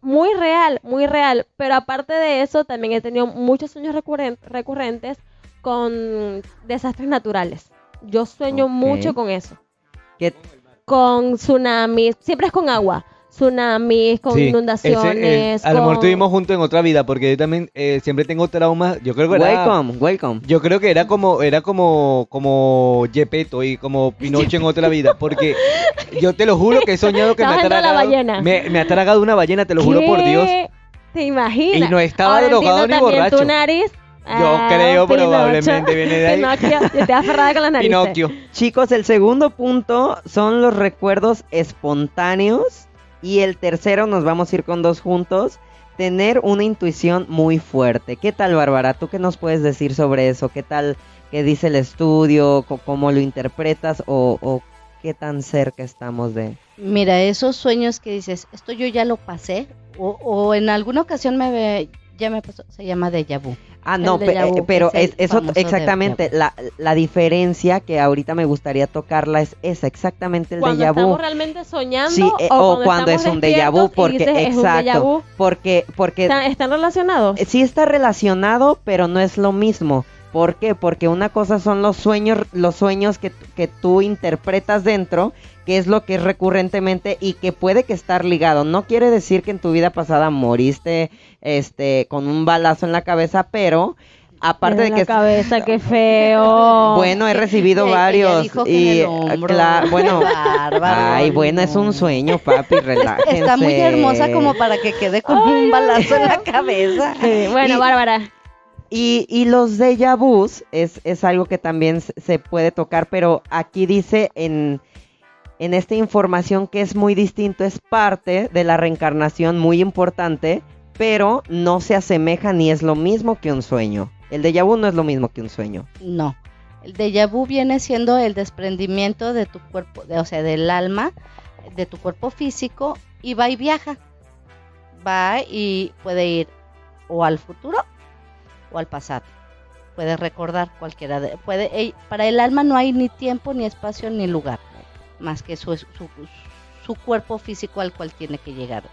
muy real, muy real. Pero aparte de eso, también he tenido muchos sueños recurren- recurrentes con desastres naturales. Yo sueño mucho con eso. Con tsunamis, siempre es con agua. Tsunamis, con Sí, ese, inundaciones. eh, a lo mejor con- estuvimos juntos en otra vida, porque yo también eh, siempre tengo traumas. Yo creo que era, welcome, welcome. yo creo que era como, era como, como Gepetto y como Pinocho en otra vida, porque yo te lo juro que he soñado que me ha viendo la tragado, ballena. me, me ha tragado una ballena, te lo juro por Dios. ¿Te imaginas? Y no estaba Ahora drogado ni borracho. tu nariz. Yo Ah, creo, Pinocho. probablemente viene de ahí. Pinocchio, te aferrada con las narices. Pinocchio. Chicos, el segundo punto son los recuerdos espontáneos y el tercero nos vamos a ir con dos juntos. Tener una intuición muy fuerte. ¿Qué tal, Bárbara? ¿Tú qué nos puedes decir sobre eso? ¿Qué tal? ¿Qué dice el estudio? ¿Cómo lo interpretas? ¿O, o qué tan cerca estamos de...? Mira, esos sueños que dices, esto yo ya lo pasé, o, o en alguna ocasión me ve- ya me pasó, se llama déjà vu. Ah, no, El pe- déjà vu, eh, pero es eso exactamente, la, la diferencia que ahorita me gustaría tocarla es esa, exactamente el Cuando déjà vu. estamos realmente soñando Sí, eh, o cuando es un déjà vu, porque dices, exacto, vu. porque porque ¿Están, están relacionados? sí está relacionado, pero no es lo mismo. ¿Por qué? Porque una cosa son los sueños, los sueños que, que tú interpretas dentro, que es lo que es recurrentemente y que puede que estar ligado. No quiere decir que en tu vida pasada moriste este con un balazo en la cabeza, pero aparte de que la cabeza, qué feo. bueno, he recibido varios dijo que y en el cla- bueno, Bárbaro, ay, bueno, es un sueño, papi, relájense. Está muy hermosa como para que quede con un balazo en la cabeza. Sí, bueno, Y- Bárbara. Y, y los déjà vus es, es algo que también se- puede tocar, pero aquí dice en, en esta información que es muy distinto, es parte de la reencarnación muy importante, pero no se asemeja ni es lo mismo que un sueño. El déjà vu no es lo mismo que un sueño. No. El déjà vu viene siendo el desprendimiento de tu cuerpo, de- o sea, del alma, de tu cuerpo físico, y va y viaja. Va y puede ir o al futuro o al pasado. Puede recordar cualquiera de. Puede, eh, para el alma no hay ni tiempo, ni espacio, ni lugar, más que su, su, su cuerpo físico al cual tiene que llegar.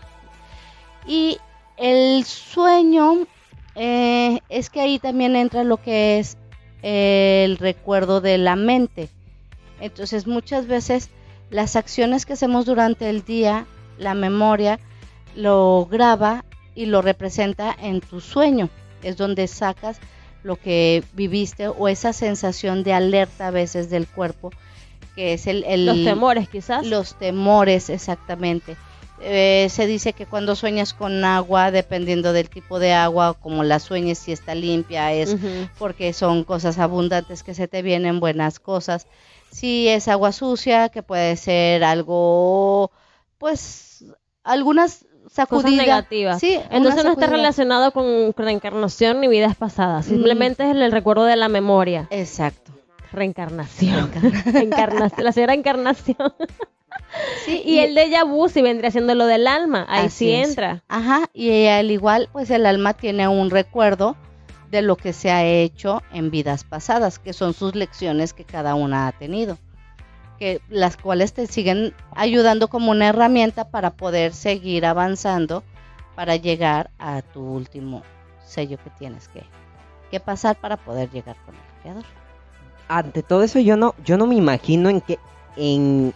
Y el sueño eh, es que ahí también entra lo que es el recuerdo de la mente. Entonces muchas veces las acciones que hacemos durante el día, la memoria lo graba y lo representa en tu sueño. Es donde sacas lo que viviste o esa sensación de alerta a veces del cuerpo, que es el... el- Los temores, quizás. los temores, exactamente. Eh, se dice que cuando sueñas con agua, dependiendo del tipo de agua, como la sueñes, si está limpia, es porque son cosas abundantes que se te vienen, buenas cosas. Si es agua sucia, que puede ser algo, pues, algunas Cosas negativas. Sí, Entonces no está relacionado con reencarnación ni vidas pasadas. Mm. Simplemente es el, el recuerdo de la memoria. Exacto. Reencarnación. Encarnación. La señora encarnación. Sí, Y el déjà vu sí vendría siendo lo del alma. Ahí sí es. entra. Ajá, y al igual, pues el alma tiene un recuerdo de lo que se ha hecho en vidas pasadas, que son sus lecciones que cada una ha tenido, que las cuales te siguen ayudando como una herramienta para poder seguir avanzando para llegar a tu último sello que tienes que, que pasar para poder llegar con el creador. Ante todo eso yo no, yo no me imagino en qué, en,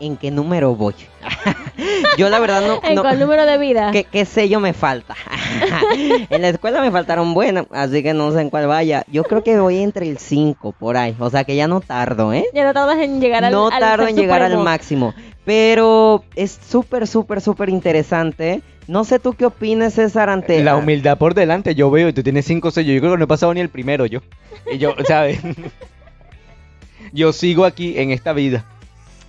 en qué número voy. yo la verdad no, ¿En no- cuál número de vida? ¿Qué, qué sello me falta? en la escuela me faltaron buenas, así que no sé en cuál vaya. Yo creo que voy entre el 5 por ahí, o sea que ya no tardo, ¿eh? Ya no tardas en llegar al no al tardo en llegar al máximo, pero es súper, súper, súper interesante. No sé tú qué opinas, César, ante... La humildad por delante, yo veo y tú tienes cinco sellos. Yo creo que no he pasado ni el primero yo. Y yo, ¿sabes? yo sigo aquí en esta vida.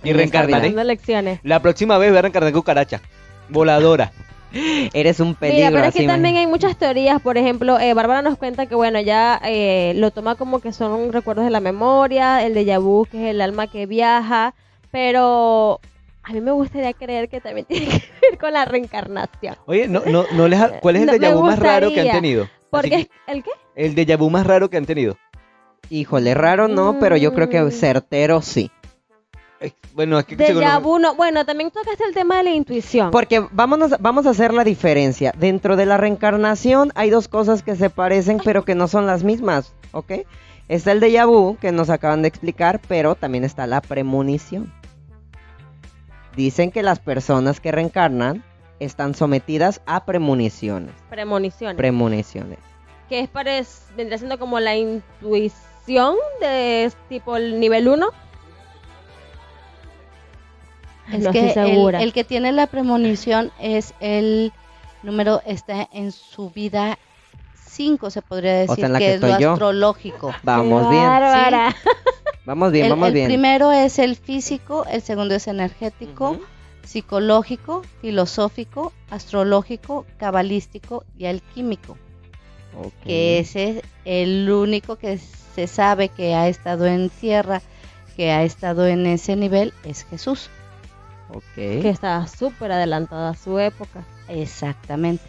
Y reencarnaré. Lecciones. La próxima vez voy a reencarnar cucaracha. Voladora. Eres un peligro Mira, pero es que man. también hay muchas teorías. Por ejemplo, eh, Bárbara nos cuenta que, bueno, ya eh, lo toma como que son recuerdos de la memoria, el déjà vu, que es el alma que viaja. Pero a mí me gustaría creer que también tiene que ver con la reencarnación. Oye, no, no, no les ha- ¿cuál es el No, déjà vu más raro que han tenido? Porque, que, ¿el qué? el déjà vu más raro que han tenido. Híjole, raro no, pero yo creo que Mm. certero sí. Bueno, es que vu, no. Bueno, también tocaste el tema de la intuición. Porque vámonos, vamos a hacer la diferencia. Dentro de la reencarnación hay dos cosas que se parecen, pero que no son las mismas, ¿ok? Está el déjà vu, que nos acaban de explicar, pero también está la premonición. Dicen que las personas que reencarnan están sometidas a premoniciones. Premoniciones. Premoniciones. que es vendría siendo como la intuición de tipo el nivel 1. Es no que estoy el, segura. el que tiene la premonición es el número, está en su vida 5, se podría decir, sea, en la que, que es lo yo. astrológico. Vamos bien. bárbara. Vamos bien, el vamos el bien. primero es el físico, el segundo es energético, psicológico, filosófico, astrológico, cabalístico y alquímico. Que ese es el único que se sabe que ha estado en tierra, que ha estado en ese nivel, es Jesús. Que está súper adelantada a su época. Exactamente.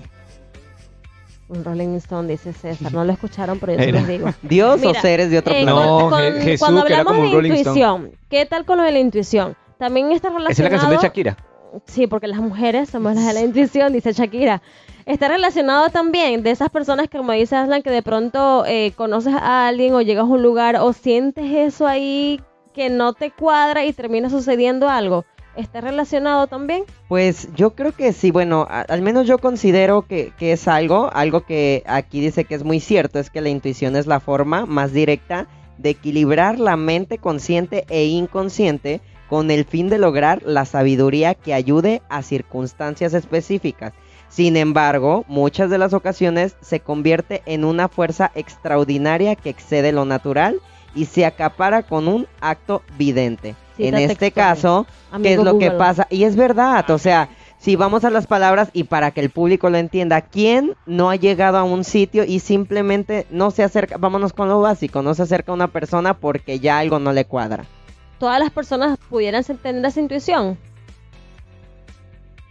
Un Rolling Stone, dice César. No lo escucharon, pero yo se los digo. Dios o seres de otro Eh, planeta. No, con- Jesús, cuando que era hablamos como de Rolling Stone. intuición, ¿qué tal con lo de la intuición? También está Esa relacionado... es la canción de Shakira. Sí, porque las mujeres somos las de la intuición, dice Shakira. Está relacionado también de esas personas que, como dice Aslan, que de pronto eh, conoces a alguien o llegas a un lugar o sientes eso ahí que no te cuadra y termina sucediendo algo. ¿Está relacionado también? Pues yo creo que sí, bueno, al menos yo considero que es algo, algo que aquí dice que es muy cierto, es que la intuición es la forma más directa de equilibrar la mente consciente e inconsciente con el fin de lograr la sabiduría que ayude a circunstancias específicas. Sin embargo, muchas de las ocasiones se convierte en una fuerza extraordinaria que excede lo natural y se acapara con un acto vidente. Cita en este textual. caso, ¿Qué es lo que pasa? Y es verdad, o sea, si vamos a las palabras y para que el público lo entienda, ¿quién no ha llegado a un sitio y simplemente no se acerca, vámonos con lo básico, no se acerca a una persona porque ya algo no le cuadra? ¿Todas las personas pudieran tener esa intuición?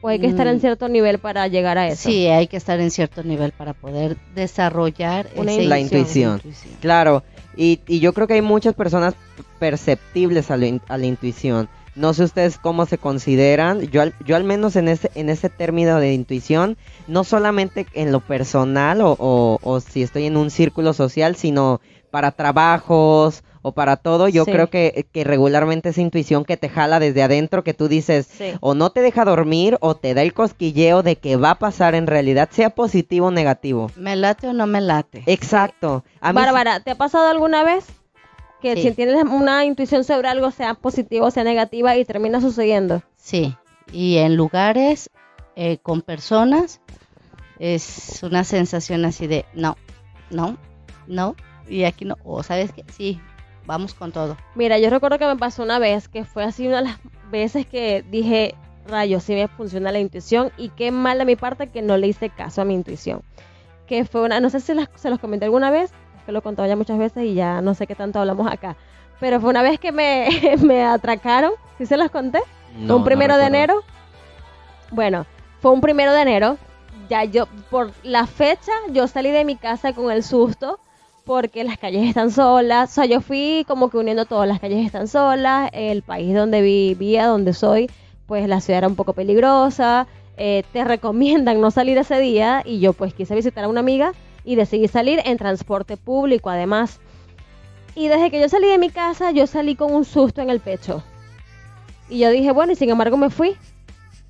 ¿O hay que estar en Mm. cierto nivel para llegar a eso? Sí, hay que estar en cierto nivel para poder desarrollar ese La intuición. intuición. Claro, y, y yo creo que hay muchas personas perceptibles a, in- a la intuición. No sé ustedes cómo se consideran. Yo al, yo al menos en ese, en ese término de intuición, no solamente en lo personal o- o si estoy en un círculo social, sino para trabajos o para todo. Yo Sí. creo que, que regularmente esa intuición que te jala desde adentro, que tú dices, Sí. o no te deja dormir o te da el cosquilleo de que va a pasar en realidad, sea positivo o negativo. ¿Me late o no me late? Exacto. A sí- Bárbara, ¿te ha pasado alguna vez que Sí. si tienes una intuición sobre algo, sea positiva o sea negativa, y termina sucediendo? Sí, y en lugares eh, con personas es una sensación así de no, no, no, y aquí no, o sabes que sí, vamos con todo. Mira, yo recuerdo que me pasó una vez que fue así una de las veces que dije, rayos, sí me funciona la intuición y qué mal de mi parte que no le hice caso a mi intuición. Que fue una, no sé si las- se los comenté alguna vez, que lo he contado ya muchas veces y ya no sé qué tanto hablamos acá. Pero fue una vez que me, me atracaron, ¿sí se los conté? No, un no primero de recuerdo. enero. Bueno, fue un primero de enero. Ya yo, por la fecha, yo salí de mi casa con el susto porque las calles están solas. O sea, yo fui como que uniendo todas las calles están solas. El país donde vivía, donde soy, pues la ciudad era un poco peligrosa. eh, te recomiendan no salir ese día y yo pues quise visitar a una amiga y decidí salir en transporte público además. Y desde que yo salí de mi casa, yo salí con un susto en el pecho. Y yo dije, bueno, y sin embargo me fui.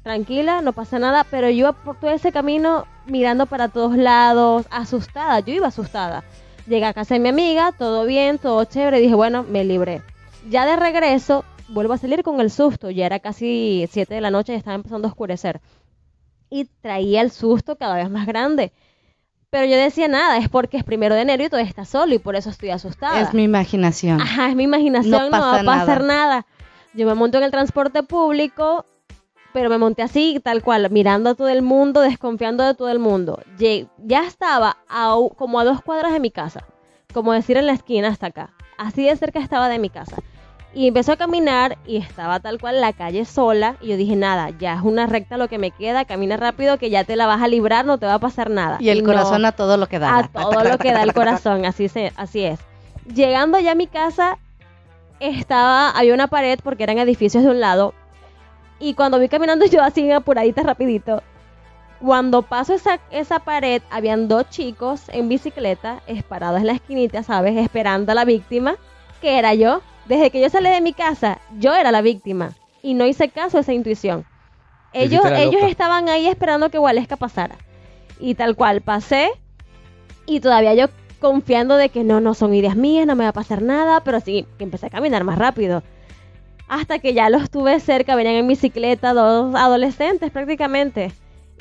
Tranquila, no pasa nada, pero yo por todo ese camino mirando para todos lados, asustada, yo iba asustada. Llegué a casa de mi amiga, todo bien, todo chévere, dije, bueno, me libré. Ya de regreso, vuelvo a salir con el susto, ya era casi 7 de la noche y estaba empezando a oscurecer. Y traía el susto cada vez más grande. Pero yo decía nada, es porque es primero de enero y todo está solo y por eso estoy asustada. Es mi imaginación. Ajá, es mi imaginación, No no, va a pasar nada. nada. Yo me monto en el transporte público, pero me monté así, tal cual, mirando a todo el mundo, desconfiando de todo el mundo. Ya estaba a como a dos cuadras de mi casa, como decir en la esquina hasta acá. Así de cerca estaba de mi casa. Y empezó a caminar y estaba tal cual la calle sola. Y yo dije, nada, ya es una recta lo que me queda, camina rápido que ya te la vas a librar, no te va a pasar nada. y el corazón a todo lo que da. A todo lo que da el corazón, así, se, así es. Llegando ya a mi casa, estaba, había una pared porque eran edificios de un lado. Y cuando vi caminando yo así apuradita, rapidito, cuando paso esa, esa pared, habían dos chicos en bicicleta, parados en la esquinita, ¿sabes? Esperando a la víctima, que era yo. Desde que yo salí de mi casa, yo era la víctima. Y no hice caso a esa intuición. Ellos, ellos estaban ahí esperando que Waleska pasara. Y tal cual, pasé. Y todavía yo confiando de que no, no son ideas mías, no me va a pasar nada. Pero sí, que empecé a caminar más rápido. Hasta que ya los tuve cerca, venían en bicicleta, dos adolescentes prácticamente.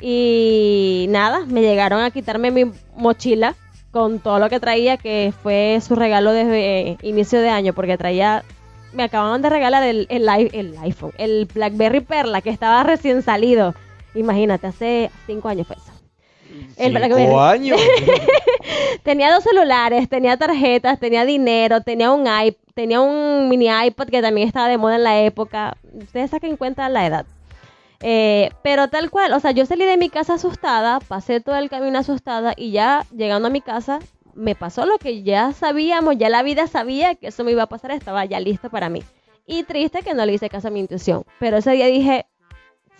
Y nada, me llegaron a quitarme mi mochila con todo lo que traía, que fue su regalo desde eh, inicio de año, porque traía, me acababan de regalar el, el, i- el iPhone, el BlackBerry Perla, que estaba recién salido. Imagínate, hace cinco años fue eso. El. Cinco años. Tenía dos celulares, tenía tarjetas, tenía dinero, tenía un iP tenía un mini iPod que también estaba de moda en la época. Ustedes saquen cuenta la edad. Eh, pero tal cual, o sea, yo salí de mi casa asustada, pasé todo el camino asustada y ya llegando a mi casa me pasó lo que ya sabíamos, ya la vida sabía que eso me iba a pasar, estaba ya lista para mí. Y triste que no le hice caso a mi intuición, pero ese día dije,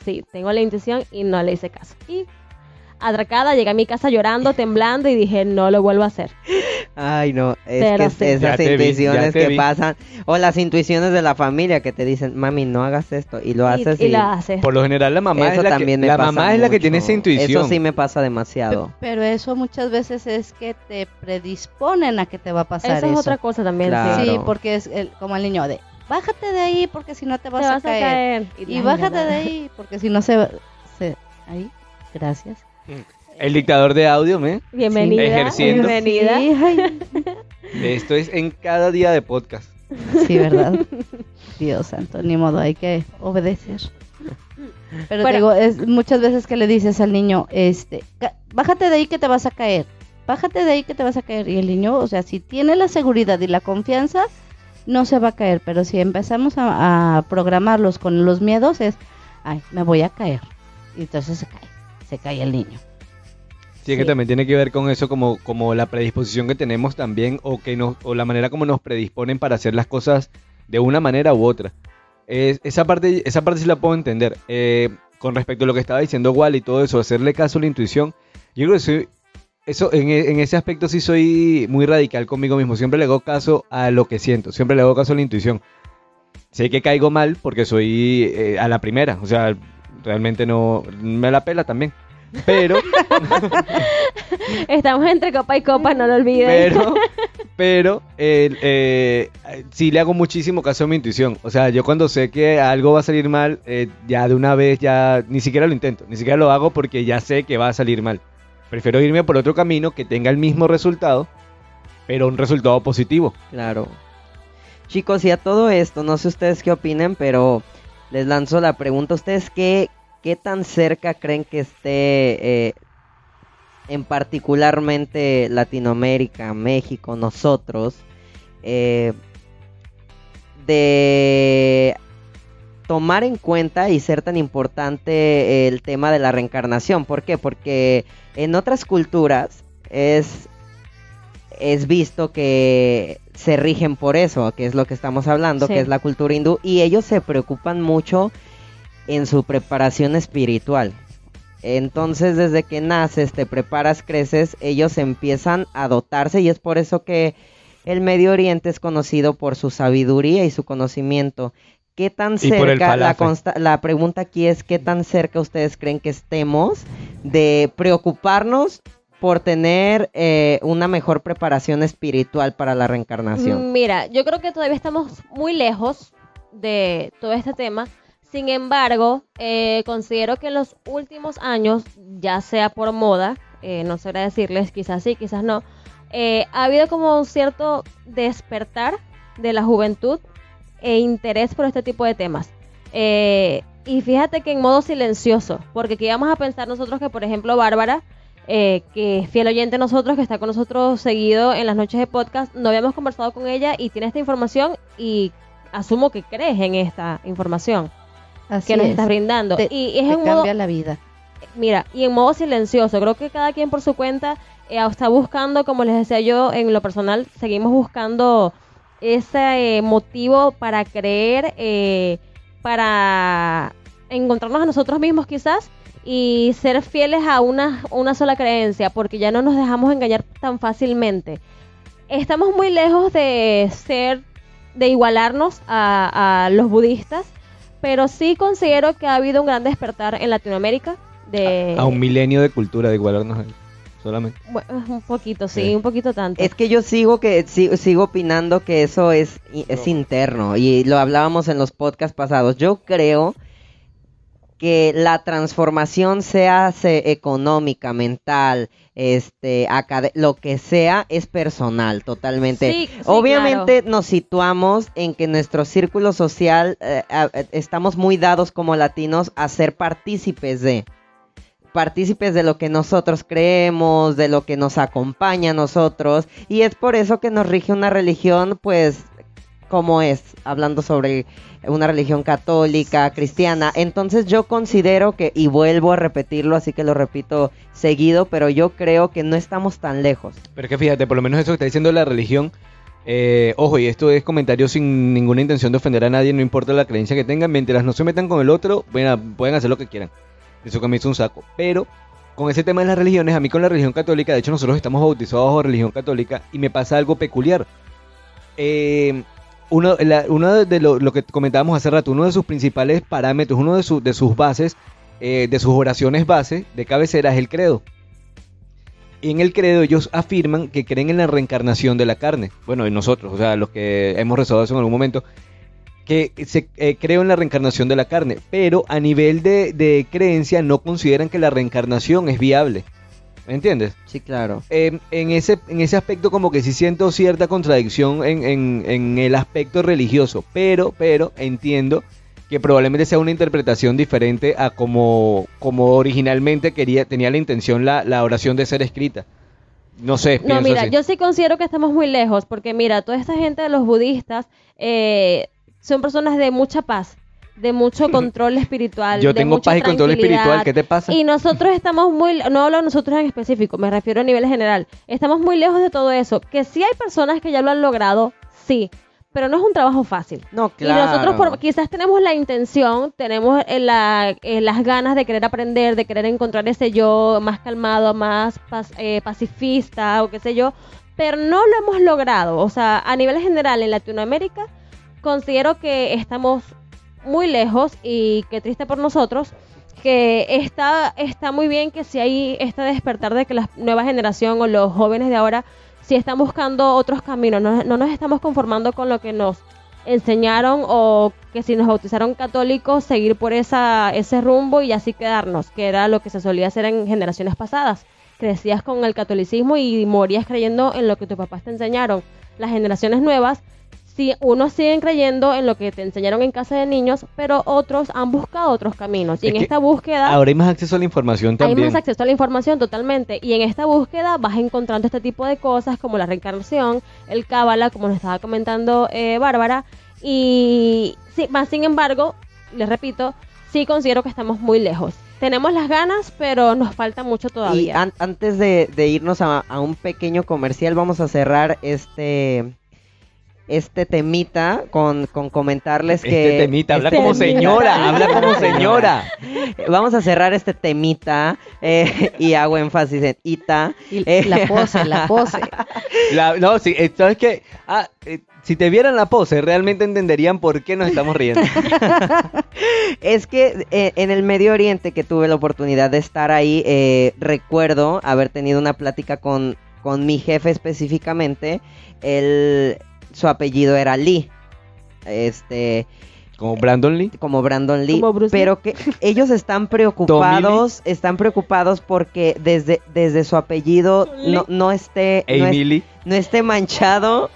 sí, tengo la intuición y no le hice caso. Y atracada, llegué a mi casa llorando, temblando y dije, no lo vuelvo a hacer. Ay, no, es Pero que sí. esas Ya te vi, intuiciones que vi. pasan, o las intuiciones de la familia que te dicen, mami, no hagas esto, y lo Y, haces y y, lo haces. Por lo general la mamá eso es la también que, me la mamá es la que tiene esa intuición. Eso sí me pasa demasiado. Pe- Pero eso muchas veces es que te predisponen a que te va a pasar Eso eso. es otra cosa también, Claro. sí. Sí, porque es el- como el niño de, bájate de ahí porque si no te Te vas, a, caer. Y, bájate de ahí porque si no se... se ahí, gracias. El dictador de audio, ¿me? Bienvenida. Ejerciendo. Bienvenida. Esto es en cada día de podcast. sí, ¿verdad? Dios santo, ni modo, hay que obedecer. Pero Bueno. te digo, es muchas veces que le dices al niño, este, "Ca- bájate de ahí que te vas a caer, bájate de ahí que te vas a caer. Y el niño, o sea, si tiene la seguridad y la confianza, no se va a caer. Pero si empezamos a, a programarlos con los miedos, es, ay, me voy a caer. Y entonces se cae, se cae el niño. Sí, es que Sí. también tiene que ver con eso como, como la predisposición que tenemos también o que nos, o la manera como nos predisponen para hacer las cosas de una manera u otra. Es- esa parte, esa parte sí la puedo entender. Eh, con respecto a lo que estaba diciendo Wally y todo eso, hacerle caso a la intuición, yo creo que soy, eso, en, e- en ese aspecto sí soy muy radical conmigo mismo. Siempre le hago caso a lo que siento, siempre le hago caso a la intuición. Sé que caigo mal porque soy eh, a la primera, o sea, realmente no me la pela también. Pero Estamos entre copa y copa, no lo olviden. pero, pero el, eh, sí le hago muchísimo caso a mi intuición. O sea, yo cuando sé que algo va a salir mal, eh, ya de una vez ya ni siquiera lo intento, ni siquiera lo hago porque ya sé que va a salir mal. Prefiero irme por otro camino que tenga el mismo resultado, pero un resultado positivo. Claro. Chicos, y a todo esto, no sé ustedes qué opinen, pero les lanzo la pregunta. ¿Ustedes qué, qué tan cerca creen que esté, eh, en particularmente Latinoamérica, México, nosotros, eh, de tomar en cuenta y ser tan importante el tema de la reencarnación? ¿Por qué? Porque en otras culturas es es visto que se rigen por eso, que es lo que estamos hablando, Sí. que es la cultura hindú, y ellos se preocupan mucho en su preparación espiritual. Entonces, desde que naces, te preparas, creces, ellos empiezan a dotarse y es por eso que el Medio Oriente es conocido por su sabiduría y su conocimiento. ¿Qué tan cerca, la, falafel. consta- la pregunta aquí es, ¿qué tan cerca ustedes creen que estemos de preocuparnos por tener eh, una mejor preparación espiritual para la reencarnación? Mira, yo creo que todavía estamos muy lejos de todo este tema. Sin embargo, eh, considero que en los últimos años, ya sea por moda, eh, no sabría decirles, quizás sí, quizás no, eh, ha habido como un cierto despertar de la juventud e interés por este tipo de temas. Y fíjate que en modo silencioso, porque aquí vamos a pensar nosotros que, por ejemplo, Bárbara, eh, que es fiel oyente de nosotros, que está con nosotros seguido en las noches de podcast, no habíamos conversado con ella y tiene esta información y asumo que crees en esta información Así que nos es. estás brindando. Te- y es Te en modo, cambia la vida. mira, y en modo silencioso. Creo que cada quien por su cuenta eh, está buscando, como les decía yo, en lo personal, seguimos buscando ese eh, motivo para creer, eh, para encontrarnos a nosotros mismos quizás y ser fieles a una, una sola creencia, porque ya no nos dejamos engañar tan fácilmente. Estamos muy lejos de ser, de igualarnos a, a los budistas, pero sí considero que ha habido un gran despertar en Latinoamérica. De, A un milenio de cultura de igualarnos a él, solamente. Bueno, un poquito, sí, Sí. un poquito tanto. Es que yo sigo que si- sigo opinando que eso es, es interno y lo hablábamos en los podcasts pasados. Yo creo que la transformación sea se- económica, mental, este, lo que sea es personal, totalmente. Sí, sí, Obviamente nos situamos en que nuestro círculo social eh, eh, estamos muy dados como latinos a ser partícipes de partícipes de lo que nosotros creemos, de lo que nos acompaña a nosotros, y es por eso que nos rige una religión, pues, cómo es, hablando sobre una religión católica, cristiana. Entonces yo considero que, y vuelvo a repetirlo, así que lo repito seguido, pero yo creo que no estamos tan lejos. Pero que fíjate, por lo menos eso que está diciendo la religión, eh, ojo, y esto es comentario sin ninguna intención de ofender a nadie, no importa la creencia que tengan, mientras no se metan con el otro, bueno, pueden hacer lo que quieran. Eso que me hizo un saco. Pero con ese tema de las religiones, a mí con la religión católica, de hecho nosotros estamos bautizados bajo religión católica y me pasa algo peculiar. Eh, uno, la- uno de lo, lo que comentábamos hace rato, uno de sus principales parámetros, uno de, su- de sus bases, eh, de sus oraciones base, de cabecera, es el credo. Y en el credo ellos afirman que creen en la reencarnación de la carne. Bueno, y nosotros, o sea, los que hemos rezado eso en algún momento, que se eh, creo en la reencarnación de la carne, pero a nivel de, de creencia no consideran que la reencarnación es viable. ¿Me entiendes? Sí, claro. Eh, en, ese, en ese aspecto como que sí siento cierta contradicción en, en- en el aspecto religioso, pero, pero entiendo que probablemente sea una interpretación diferente a como, como originalmente quería, tenía la intención la, la oración de ser escrita. No sé, No, mira, así. yo sí considero que estamos muy lejos, porque mira, toda esta gente de los budistas eh, son personas de mucha paz, de mucho control espiritual. Yo de tengo mucha paz y control espiritual. ¿qué te pasa? Y nosotros estamos muy, no hablo de nosotros en específico, me refiero a nivel general. Estamos muy lejos de todo eso. Que sí hay personas que ya lo han logrado, sí, pero no es un trabajo fácil. No, Y nosotros claro. por- quizás tenemos la intención, tenemos eh, la- eh, las ganas de querer aprender, de querer encontrar ese yo más calmado, más pas- eh, pacifista o qué sé yo, pero no lo hemos logrado. O sea, a nivel general en Latinoamérica, considero que estamos muy lejos y qué triste por nosotros que está, está muy bien que si hay este despertar de que la nueva generación o los jóvenes de ahora si están buscando otros caminos, no, no nos estamos conformando con lo que nos enseñaron o que si nos bautizaron católicos, seguir por esa, ese rumbo y así quedarnos, que era lo que se solía hacer en generaciones pasadas. Crecías con el catolicismo y morías creyendo en lo que tus papás te enseñaron. Las generaciones nuevas, sí, unos siguen creyendo en lo que te enseñaron en casa de niños, pero otros han buscado otros caminos. Y Es en esta búsqueda... Ahora hay más acceso a la información Hay también. más acceso a la información totalmente y en esta búsqueda vas encontrando este tipo de cosas como la reencarnación, el cábala, como nos estaba comentando eh, Bárbara y sí, más sin embargo, les repito, sí considero que estamos muy lejos. Tenemos las ganas, pero nos falta mucho Y todavía. an- antes de, de irnos a, a un pequeño comercial, vamos a cerrar este este temita con, con comentarles que... Este temita, habla Este como temita. señora, habla como señora. Vamos a cerrar este temita eh, y hago énfasis en ita. Y Eh. la pose, la pose. La- no, sí, eh, ¿sabes qué? Ah, eh, si te vieran la pose, realmente entenderían por qué nos estamos riendo. Es que eh, en el Medio Oriente que tuve la oportunidad de estar ahí, eh, recuerdo haber tenido una plática con, con mi jefe específicamente. Él, su apellido era Lee. Este, Como Brandon Lee. como Brandon Lee, Como Bruce Lee. pero que ellos están preocupados, están preocupados porque desde, desde su apellido no, no esté, no, es- Amy Lee. no esté manchado.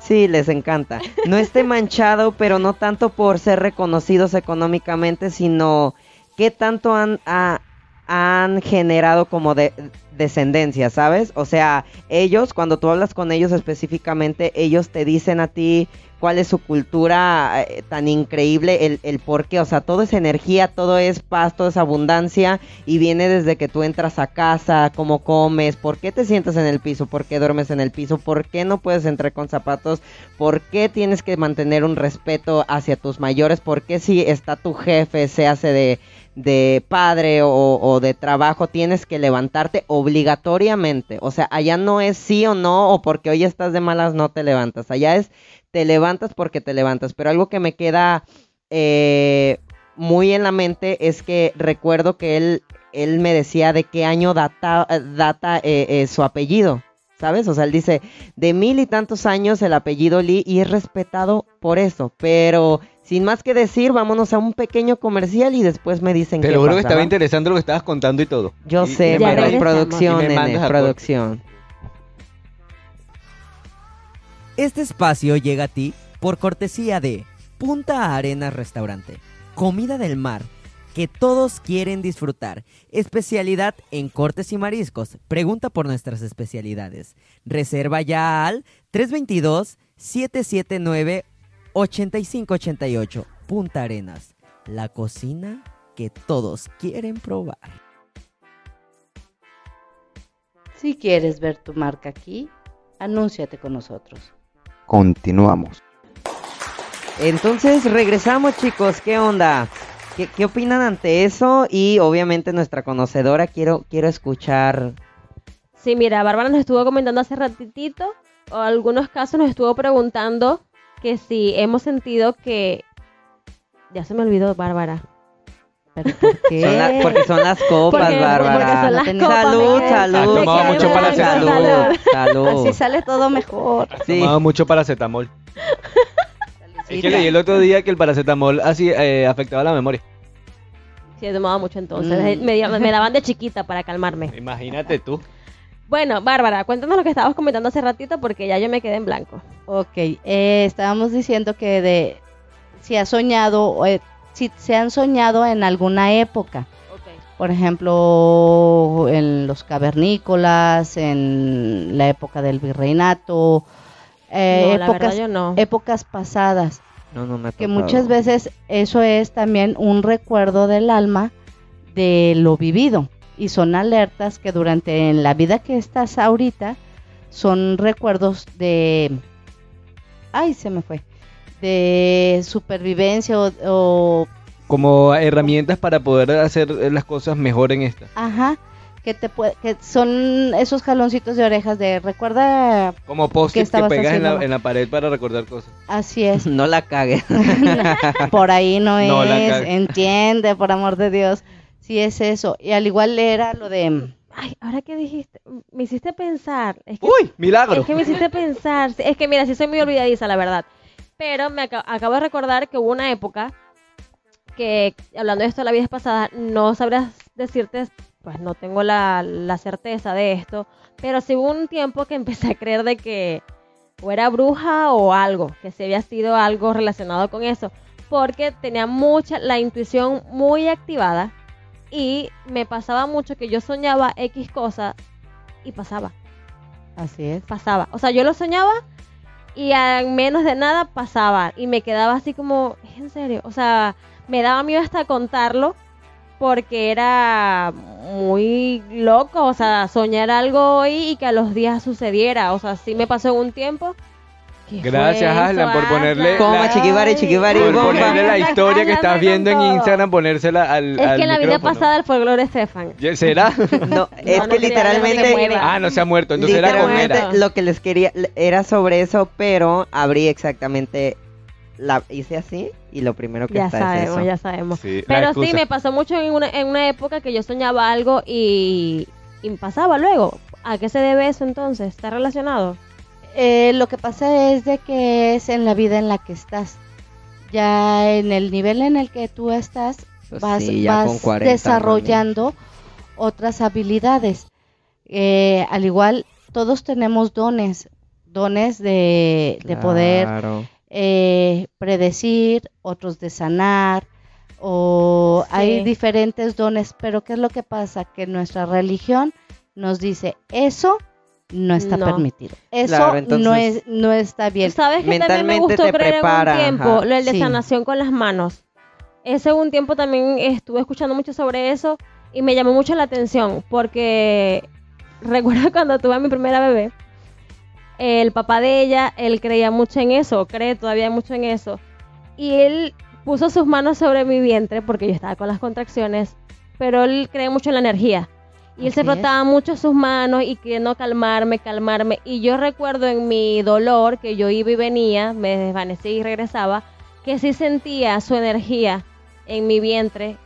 Sí, les encanta. No esté manchado, pero no tanto por ser reconocidos económicamente, sino qué tanto han, ha- han generado como de descendencia, ¿sabes? O sea, ellos, cuando tú hablas con ellos específicamente, ellos te dicen a ti cuál es su cultura eh, tan increíble, el, el por qué, o sea, todo es energía, todo es paz, todo es abundancia y viene desde que tú entras a casa, cómo comes, por qué te sientas en el piso, por qué duermes en el piso, por qué no puedes entrar con zapatos, por qué tienes que mantener un respeto hacia tus mayores, por qué si está tu jefe, se hace de, de padre o, o de trabajo, tienes que levantarte obligatoriamente, o sea, allá no es sí o no, o porque hoy estás de malas no te levantas, allá es te levantas porque te levantas. Pero algo que me queda eh, muy en la mente es que recuerdo que él, él me decía de qué año data, data eh, eh, su apellido. ¿Sabes? O sea, él dice, de mil y tantos años el apellido Lee y es respetado por eso. Pero sin más que decir, vámonos a un pequeño comercial y después me dicen Te qué lo juro que estaba interesante lo que estabas contando y todo. Yo Y- sé, pero producción, producción. Este espacio llega a ti por cortesía de Punta Arenas Restaurante. Comida del mar que todos quieren disfrutar. Especialidad en cortes y mariscos. Pregunta por nuestras especialidades. Reserva ya al 322 779 8588 Punta Arenas, la cocina que todos quieren probar. Si quieres ver tu marca aquí, anúnciate con nosotros. Continuamos. Entonces regresamos chicos, ¿qué onda? ¿Qué, qué opinan ante eso? Y obviamente nuestra conocedora, quiero, quiero escuchar... Sí, mira, Bárbara nos estuvo comentando hace ratitito, o algunos casos nos estuvo preguntando que si hemos sentido que... Ya se me olvidó, Bárbara. ¿Pero por qué? Son la- porque son las copas, Porque- Bárbara. porque son las Tenía- copas, salud, salud. Has tomado mucho Qué para bueno, salud. salud, salud. Así sale todo mejor. Sí. Tomaba mucho paracetamol. Es que leí el otro día que el paracetamol así eh, afectaba la memoria. Sí, he tomado mucho entonces. Mm. Me, me daban de chiquita para calmarme. Imagínate tú. Bueno, Bárbara, cuéntanos lo que estabas comentando hace ratito porque ya yo me quedé en blanco. Ok, eh, estábamos diciendo que de si has soñado, o, eh, si se han soñado en alguna época, por ejemplo, en los cavernícolas, en la época del virreinato, eh, no, la verdad épocas, yo no. épocas pasadas, No, no me que muchas veces eso es también un recuerdo del alma de lo vivido. Y son alertas que durante en la vida que estás ahorita son recuerdos de ay se me fue de supervivencia o, o Como herramientas para poder hacer las cosas mejor en esta. ajá que te puede, que son esos jaloncitos de orejas de recuerda Como ¿Qué post que estabas pegas en la, haciendo? en la pared para recordar cosas. así es No la cague. por ahí no, No la es, cagues. entiende, por amor de Dios. Sí es eso. Y al igual era lo de... Ay, ahora que dijiste, me hiciste pensar. Es que, ¡Uy! ¡Milagro! es que me hiciste pensar. Es que mira, sí soy muy olvidadiza, la verdad. Pero me aca- acabo de recordar que hubo una época que, hablando de esto la vida pasada, no sabrás decirte, pues no tengo la, la certeza de esto, pero sí hubo un tiempo que empecé a creer de que o era bruja o algo, que si había sido algo relacionado con eso, porque tenía mucha, la intuición muy activada y me pasaba mucho que yo soñaba X cosa y pasaba Así es. pasaba. O sea, yo lo soñaba y a menos de nada pasaba. Y me quedaba así como, ¿es en serio? O sea, me daba miedo hasta contarlo porque era muy loco. O sea, soñar algo hoy y que a los días sucediera. O sea, sí me pasó un tiempo. ¿Qué fue Gracias, Aslan, por ponerle? Coma, chiquibari, chiquibari, Por bomba. ponerle la historia que estás viendo en. Instagram, ponérsela al. Es al que en la vida micrófono. pasada el folclore Estefan. ¿Será? No, es no que se literalmente... muere. ah, no se ha muerto. Entonces era con Literalmente Era. lo que les quería era sobre eso, pero abrí exactamente la hice así y lo primero que Ya está es sabemos, eso. ya sabemos. Sí, la Pero sí, excusa. me pasó mucho en una, en una época que yo soñaba algo y, y pasaba luego. ¿A qué se debe eso entonces? ¿Está relacionado? Eh, lo que pasa es de que es en la vida en la que estás. Ya en el nivel en el que tú estás, Pues vas, sí, ya vas con 40, desarrollando otras habilidades. Eh, al igual, todos tenemos dones, dones de, de poder eh, predecir, otros de sanar, o Sí. hay diferentes dones, pero ¿qué es lo que pasa? Que nuestra religión nos dice, eso no está No. permitido, eso Claro, entonces- no, es, no está bien. ¿Sabes que también me mentalmente gustó creer prepara, en un tiempo? ajá. Lo del de Sí. sanación con las manos. Ese un tiempo también estuve escuchando mucho sobre eso y me llamó mucho la atención porque recuerdo cuando tuve a mi primera bebé, el papá de ella, él creía mucho en eso, cree todavía mucho en eso. Y él puso sus manos sobre mi vientre porque yo estaba con las contracciones, pero él cree mucho en la energía. Y él se frotaba mucho sus manos y queriendo calmarme, calmarme. Y yo recuerdo en mi dolor que yo iba y venía, me desvanecía y regresaba, que sí sentía su energía en mi vientre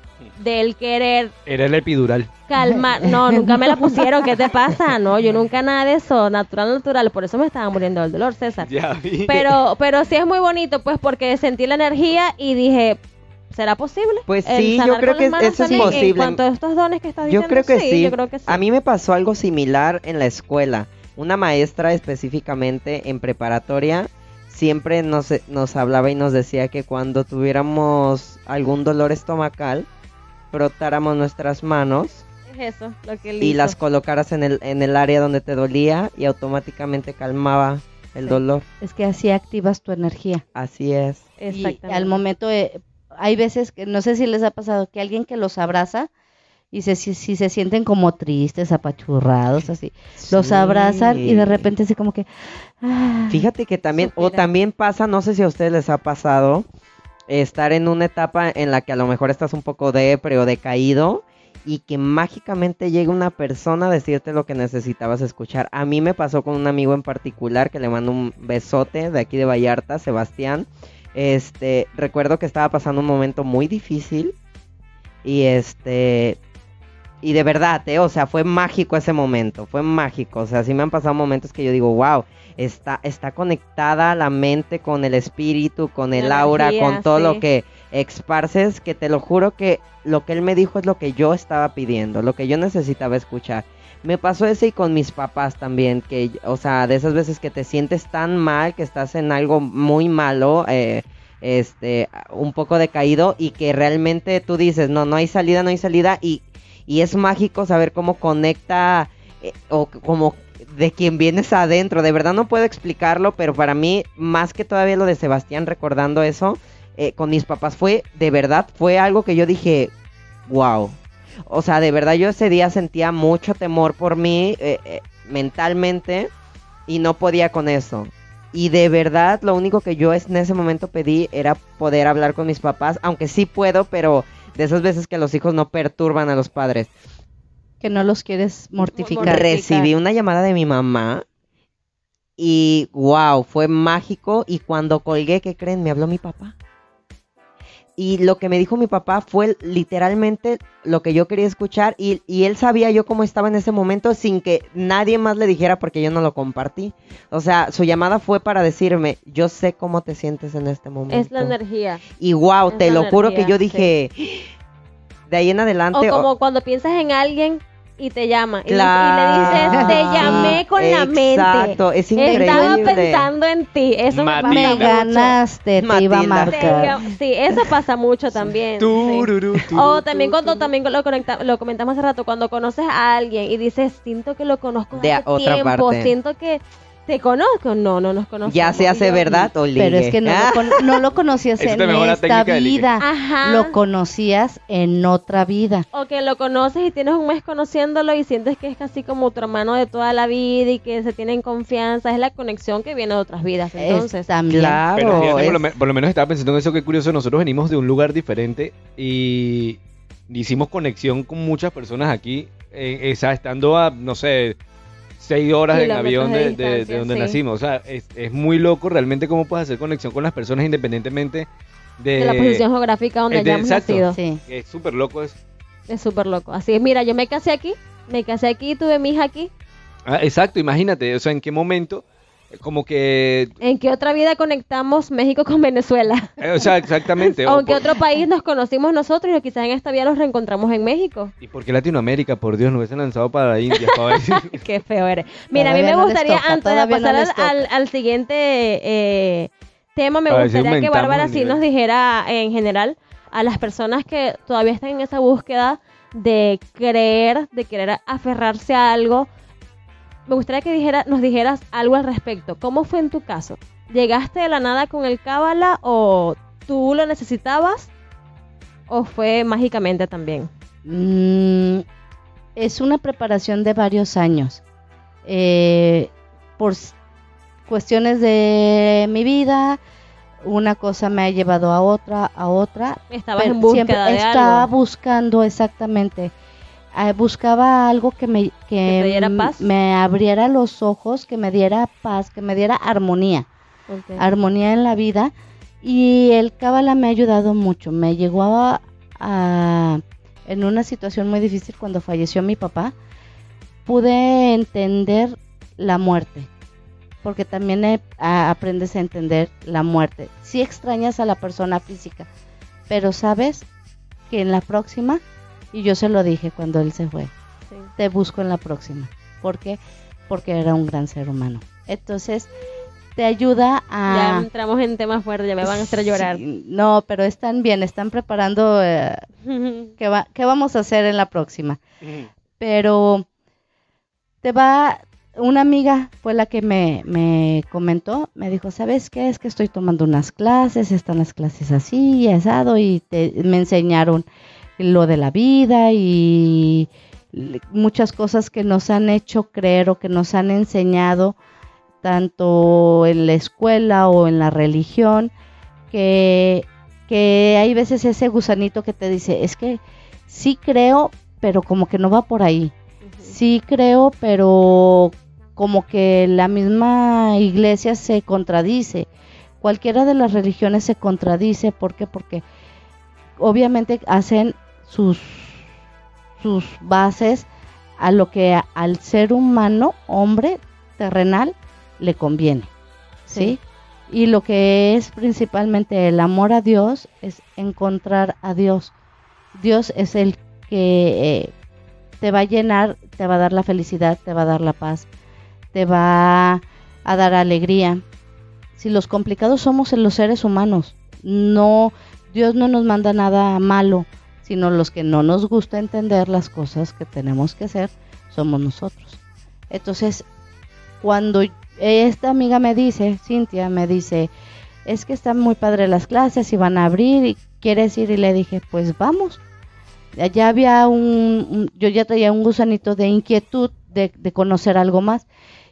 del querer Era el epidural. calmar. No, nunca me la pusieron. ¿Qué te pasa? No, yo nunca nada de eso. Natural, natural. Por eso me estaba muriendo del dolor, César. Ya vi. Pero, pero sí es muy bonito, pues, porque sentí la energía y dije, ¿será posible? Pues sí, yo creo que eso es posible. En cuanto a estos dones que estás Yo diciendo, creo que sí. Yo creo que sí. A mí me pasó algo similar en la escuela. Una maestra específicamente en preparatoria siempre nos, nos hablaba y nos decía que cuando tuviéramos algún dolor estomacal, frotáramos nuestras manos Es eso, lo que y las colocaras en el, en el área donde te dolía y automáticamente calmaba el Sí. dolor. Es que así activas tu energía. Así es. Y Exactamente. al momento, de- hay veces que, no sé si les ha pasado, que alguien que los abraza y se, si, si se sienten como tristes, apachurrados, así, los abrazan y de repente así como que... ah, Fíjate que también, o también pasa, no sé si a ustedes les ha pasado, estar en una etapa en la que a lo mejor estás un poco depre o decaído y que mágicamente llega una persona a decirte lo que necesitabas escuchar. A mí me pasó con un amigo en particular que le mando un besote de aquí de Vallarta, Sebastián. Este, recuerdo que estaba pasando un momento muy difícil y este y de verdad, eh, o sea, fue mágico ese momento, fue mágico, o sea, sí me han pasado momentos que yo digo, wow, está, está conectada la mente con el espíritu, con el La aura, energía, con todo sí. lo que esparces, que te lo juro que lo que él me dijo es lo que yo estaba pidiendo, lo que yo necesitaba escuchar. Me pasó ese y con mis papás también, que, o sea, de esas veces que te sientes tan mal, que estás en algo muy malo, eh, este, un poco decaído y que realmente tú dices, no, no hay salida, no hay salida y, y es mágico saber cómo conecta eh, o como de quien vienes adentro. De verdad no puedo explicarlo, pero para mí, más que todavía lo de Sebastián recordando eso, eh, con mis papás fue, de verdad, fue algo que yo dije, wow. O sea, de verdad yo ese día sentía mucho temor por mí eh, eh, mentalmente y no podía con eso. Y de verdad lo único que yo es- en ese momento pedí era poder hablar con mis papás, aunque sí puedo, pero de esas veces que los hijos no perturban a los padres. que no los quieres mortificar. Mortificar. Recibí una llamada de mi mamá y wow, fue mágico y cuando colgué, ¿qué creen? Me habló mi papá. Y lo que me dijo mi papá fue literalmente lo que yo quería escuchar y, y él sabía yo cómo estaba en ese momento sin que nadie más le dijera porque yo no lo compartí. O sea, su llamada fue para decirme, yo sé cómo te sientes en este momento. Es la energía. Y wow, Es te lo juro que yo dije, de ahí en adelante... o- como cuando piensas en alguien y te llama. y le- Claro. Y le dices, te llamé con la mente. Exacto, es increíble. Estaba pensando en ti. Eso me Matilda. Me mucho. ganaste, te iba a Matilda. marcar. Sí, eso pasa mucho también. sí. O también cuando también lo, conecta- lo comentamos hace rato, cuando conoces a alguien y dices, siento que lo conozco De hace otra tiempo, parte. siento que te conozco. No, no nos conocemos. ya se hace verdad o ligue. Pero es que no, Ah, lo, con- no lo conocías en esta vida. Ajá. Lo conocías en otra vida. O que lo conoces y tienes un mes conociéndolo y sientes que es casi como tu hermano de toda la vida y que se tienen confianza. Es la conexión que viene de otras vidas. Entonces, Es también. Claro. Pero fíjate, por, lo, por menos estaba pensando en eso, qué curioso, nosotros venimos de un lugar diferente y hicimos conexión con muchas personas aquí, eh, estando a, no sé, seis horas en avión de de, de- de distancia, donde sí. nacimos. O sea, es, es muy loco realmente cómo puedes hacer conexión con las personas independientemente de, de la posición geográfica donde eh, de- hayamos exacto. nacido. Sí. Es súper loco eso. Es súper loco. Así es, mira, yo me casé aquí, me casé aquí, tuve mi hija aquí. Ah, exacto, imagínate, o sea, en qué momento, como que, ¿En qué otra vida conectamos México con Venezuela? eh, o sea, exactamente. ¿O o en qué por- otro país nos conocimos nosotros y quizás en esta vida nos reencontramos en México? ¿Y por qué Latinoamérica? Por Dios, nos hubiesen lanzado para la India. Qué feo eres. Mira, a mí me no gustaría, toca, antes de no pasar les al, al- al siguiente eh, tema, me gustaría que Bárbara sí nos dijera en general a las personas que todavía están en esa búsqueda de creer, de querer aferrarse a algo. Me gustaría que dijera, nos dijeras algo al respecto. ¿Cómo fue en tu caso? ¿Llegaste de la nada con el cábala o tú lo necesitabas o fue mágicamente también? Mm, es una preparación de varios años. Eh, por cuestiones de mi vida, una cosa me ha llevado a otra, a otra. Estabas pero en búsqueda siempre de estaba algo. buscando exactamente. Eh, buscaba algo que me que, te diera paz. me abriera los ojos, que me diera paz, que me diera armonía armonía en la vida y el cábala me ha ayudado mucho. Me llegó a, a- en una situación muy difícil cuando falleció mi papá. Pude entender la muerte, porque también he- a- aprendes a entender la muerte. Sí extrañas a la persona física, pero sabes que en la próxima, y yo se lo dije cuando él se fue, Sí. te busco en la próxima. ¿Por qué? Porque era un gran ser humano. Entonces, te ayuda Ya a... entramos en temas fuertes, ya me van a hacer llorar. Sí, no, pero están bien, están preparando eh, qué, va- qué vamos a hacer en la próxima. Pero te va, una amiga fue la que me, me comentó, me dijo, ¿sabes qué? Es que estoy tomando unas clases, están las clases así y asado y te- me enseñaron lo de la vida y muchas cosas que nos han hecho creer o que nos han enseñado tanto en la escuela o en la religión, que, que hay veces ese gusanito que te dice, es que sí creo, pero como que no va por ahí. Sí creo, pero como que la misma iglesia se contradice. Cualquiera de las religiones se contradice. ¿Por qué? Porque obviamente hacen sus, sus bases a lo que al ser humano, hombre terrenal, le conviene. ¿Sí? Y lo que es principalmente el amor a Dios es encontrar a Dios. Dios es el que eh, te va a llenar, te va a dar la felicidad, te va a dar la paz, te va a dar alegría. Si los complicados somos los seres humanos, no Dios no nos manda nada malo, sino los que no nos gusta entender las cosas que tenemos que hacer somos nosotros. Entonces, cuando esta amiga me dice, Cintia me dice, es que están muy padre las clases y van a abrir y quieres ir y le dije, pues vamos. Ya había un, un- yo ya traía un gusanito de inquietud de, de conocer algo más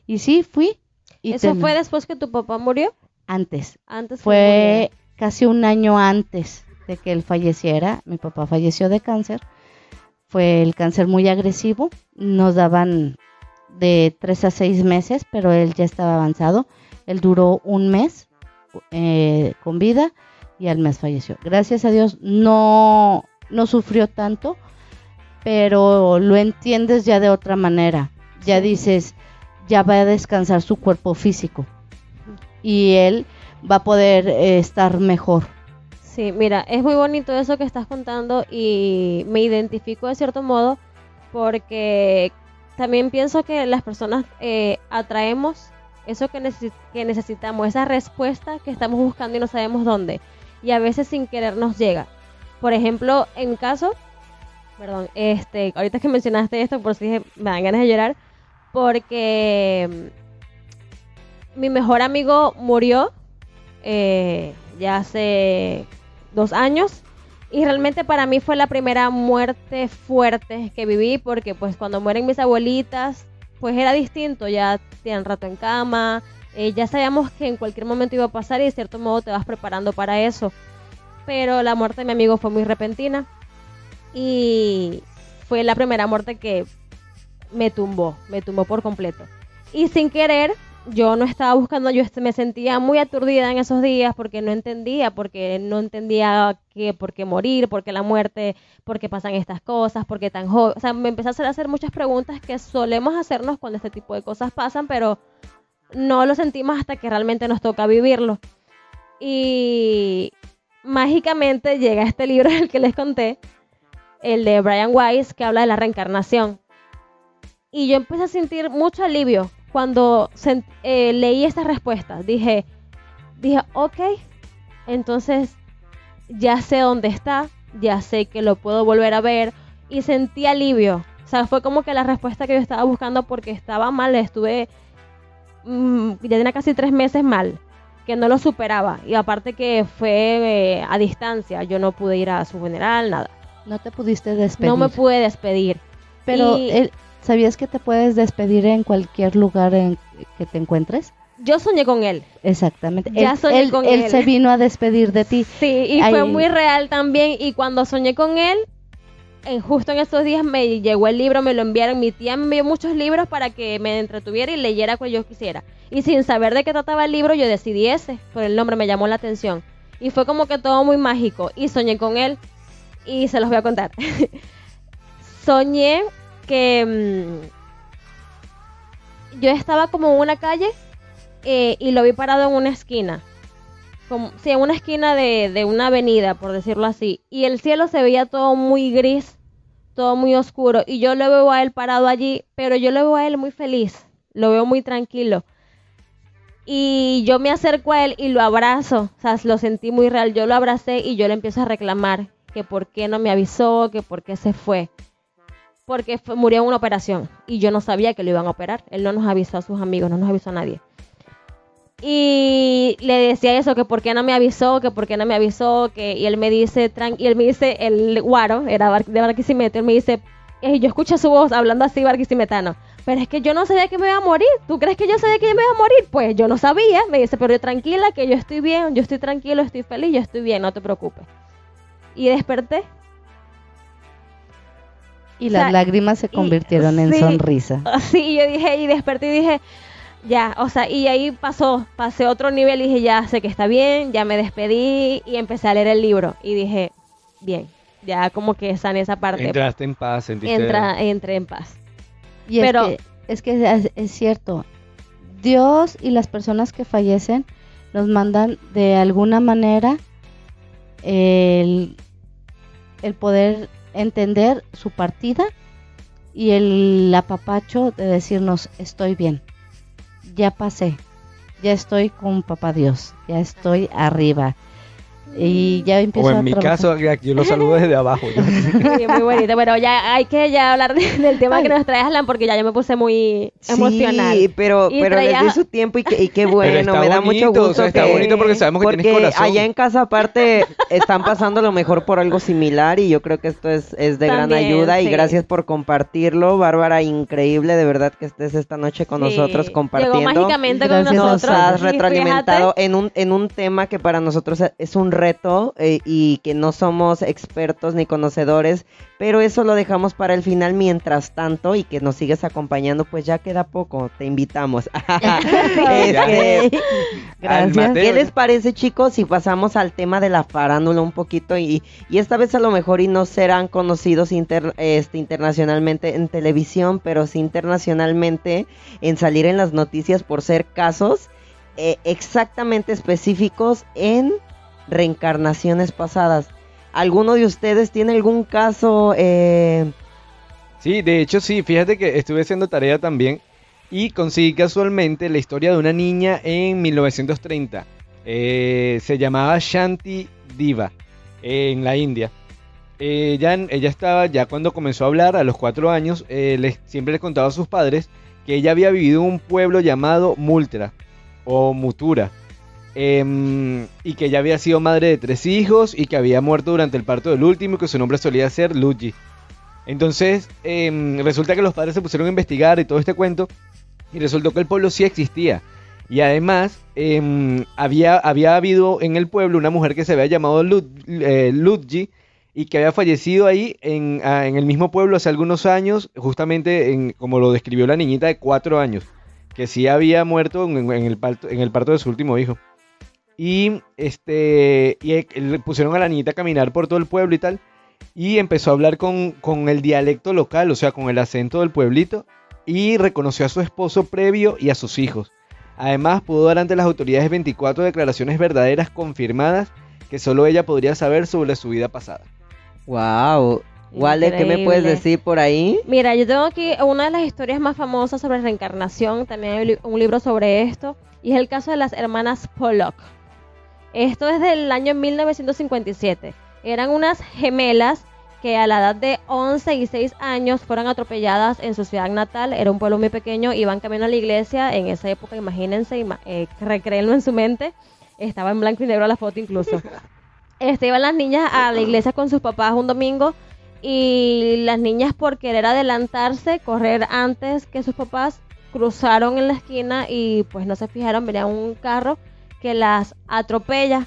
y sí fui. Y ¿Eso fue después que tu papá murió? antes, Antes que fue casi un año antes de que él falleciera. Mi papá falleció de cáncer. Fue el cáncer muy agresivo. Nos daban de tres a seis meses, pero él ya estaba avanzado. Él duró un mes eh, con vida y al mes falleció. Gracias a Dios no, no sufrió tanto, pero lo entiendes ya de otra manera. Ya dices, ya va a descansar su cuerpo físico y él va a poder eh, estar mejor. Sí, mira, es muy bonito eso que estás contando y me identifico de cierto modo porque también pienso que las personas eh, atraemos eso que, necesi- que necesitamos, esa respuesta que estamos buscando y no sabemos dónde. Y a veces sin querer nos llega. Por ejemplo, en caso, perdón, este, ahorita que mencionaste esto, por si me dan ganas de llorar, porque mm, mi mejor amigo murió eh, ya hace dos años y realmente para mí fue la primera muerte fuerte que viví porque pues cuando mueren mis abuelitas pues era distinto, ya tenían rato en cama, eh, ya sabíamos que en cualquier momento iba a pasar y de cierto modo te vas preparando para eso. Pero la muerte de mi amigo fue muy repentina y fue la primera muerte que me tumbó, me tumbó por completo. Y sin querer, yo no estaba buscando, yo me sentía muy aturdida en esos días porque no entendía, porque no entendía que, por qué morir, por qué la muerte, por qué pasan estas cosas, por qué tan joven. O sea, me empecé a hacer, a hacer muchas preguntas que solemos hacernos cuando este tipo de cosas pasan, pero no lo sentimos hasta que realmente nos toca vivirlo. Y mágicamente llega este libro del que les conté, el de Brian Weiss, que habla de la reencarnación. Y yo empecé a sentir mucho alivio cuando eh, leí estas respuestas. Dije, dije, ok, entonces ya sé dónde está, ya sé que lo puedo volver a ver y sentí alivio. O sea, fue como que la respuesta que yo estaba buscando porque estaba mal, estuve, mm, ya tenía casi tres meses mal, que no lo superaba. Y aparte que fue eh, a distancia, yo no pude ir a su funeral, nada. No te pudiste despedir. No me pude despedir. Pero y- ¿sabías que te puedes despedir en cualquier lugar en que te encuentres? Yo soñé con él. Exactamente. Ya él, soñé él- con él él. se vino a despedir de ti. Sí, y fue muy real también. Y cuando soñé con él, en, justo en estos días me llegó el libro, me lo enviaron. Mi tía me envió muchos libros para que me entretuviera y leyera cual yo quisiera. Y sin saber de qué trataba el libro, yo decidí ese. Por el nombre me llamó la atención. Y fue como que todo muy mágico. Y soñé con él. Y se los voy a contar. soñé que mm, yo estaba como en una calle eh, y lo vi parado en una esquina. Como, sí, en una esquina de, de una avenida, por decirlo así, y el cielo se veía todo muy gris, todo muy oscuro, y yo lo veo a él parado allí, pero yo lo veo a él muy feliz, lo veo muy tranquilo. Y yo me acerco a él y lo abrazo, o sea, lo sentí muy real, yo lo abracé y yo le empiezo a reclamar que por qué no me avisó, que por qué se fue. Porque fue- murió en una operación y yo no sabía que lo iban a operar. Él no nos avisó a sus amigos, no nos avisó a nadie. Y le decía eso, que por qué no me avisó, que por qué no me avisó, que y él me dice, y él me dice, el guaro, era de Barquisimeto, él me dice, "Ey, yo escucho su voz hablando así barquisimetano, pero es que yo no sabía que me iba a morir, ¿tú crees que yo sabía que yo me iba a morir? Pues yo no sabía, me dice, pero yo tranquila, que yo estoy bien, yo estoy tranquilo, estoy feliz, yo estoy bien, no te preocupes. Y desperté, Y O las sea, lágrimas se y- convirtieron en sí. sonrisa. así, y yo dije, y desperté y dije, ya, o sea, y ahí pasó, pasé otro nivel y dije, ya sé que está bien, ya me despedí y empecé a leer el libro y dije, bien, ya como que sané esa parte, Entraste en paz, sentiste... entra, entré en paz. Y Pero- es, que, es que es, es cierto, Dios y las personas que fallecen nos mandan de alguna manera el, el poder entender su partida y el apapacho de decirnos estoy bien, ya pasé, ya estoy con papá Dios, ya estoy arriba y ya empiezo O a en mi trabajar. caso, yo lo saludo desde abajo. Sí, muy bonito, pero ya hay que ya hablar de- del tema que nos trae Aslan porque ya yo me puse muy emocional. Sí, pero, Y pero les traía- di su tiempo y, que- y qué bueno, me da mucho o gusto sea, está que- bonito porque sabemos que porque tienes corazón. allá en casa aparte están pasando lo mejor por algo similar y yo creo que esto es, es de gran ayuda y sí. gracias por compartirlo, Bárbara, increíble de verdad que estés esta noche con Sí, nosotros compartiendo. Llegó mágicamente con nosotros. Nos has y retroalimentado en un, en un tema que para nosotros es un reto eh, y que no somos expertos ni conocedores, pero eso lo dejamos para el final mientras tanto y que nos sigues acompañando, pues ya queda poco, te invitamos. Este, Gracias. ¿Qué les parece, chicos, si pasamos al tema de la farándula un poquito? Y, y esta vez a lo mejor y no serán conocidos inter- este, internacionalmente en televisión, pero sí internacionalmente en salir en las noticias por ser casos eh, exactamente específicos en reencarnaciones pasadas. ¿Alguno de ustedes tiene algún caso? eh, Sí, de hecho sí, fíjate que estuve haciendo tarea también y conseguí casualmente la historia de una niña en 1930. Eh, se llamaba Shanti Diva en la India. Ella, ella estaba ya cuando comenzó a hablar a los cuatro años, eh, les- siempre les contaba a sus padres que ella había vivido en un pueblo llamado Multra o Mutura. Em, y que ella había sido madre de tres hijos y que había muerto durante el parto del último y que su nombre solía ser Luigi. Entonces, em, resulta que los padres se pusieron a investigar y todo este cuento, y resultó que el pueblo sí existía. Y además, em, había, había habido en el pueblo una mujer que se había llamado Lud- eh, Ludgi y que había fallecido ahí en, ah, en el mismo pueblo hace algunos años, justamente en, como lo describió la niñita de cuatro años, que sí había muerto en el, parto, en el parto de su último hijo. Y, este, y eh, le pusieron a la niñita a caminar por todo el pueblo y tal y empezó a hablar con, con el dialecto local, o sea, con el acento del pueblito, y reconoció a su esposo previo y a sus hijos. Además, pudo dar ante las autoridades 24 declaraciones verdaderas confirmadas que solo ella podría saber sobre su vida pasada. wow. Wale, ¿qué me puedes decir por ahí? Mira, yo tengo aquí una de las historias más famosas sobre reencarnación, también hay un libro sobre esto, y es el caso de las hermanas Pollock. Esto es del año 1957. Eran unas gemelas que a la edad de 11 y 6 años fueron atropelladas en su ciudad natal. Era un pueblo muy pequeño, iban camino a la iglesia. En esa época, imagínense, ima- eh, recréenlo en su mente. Estaba en blanco y negro la foto incluso. Este, iban las niñas a la iglesia con sus papás un domingo y las niñas por querer adelantarse, correr antes que sus papás, cruzaron en la esquina y pues no se fijaron, venía un carro que las atropella.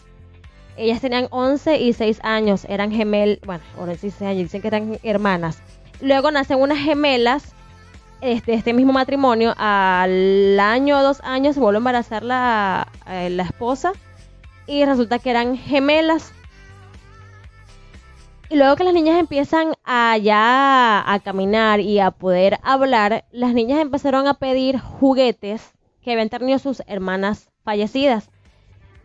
Ellas tenían 11 y 6 años, eran gemelas, bueno, ahora sí años, dicen que eran hermanas. Luego nacen unas gemelas, este, este mismo matrimonio, al año o dos años se vuelve a embarazar la, eh, la esposa y resulta que eran gemelas. Y luego que las niñas empiezan a ya a caminar y a poder hablar, las niñas empezaron a pedir juguetes que habían tenido sus hermanas fallecidas.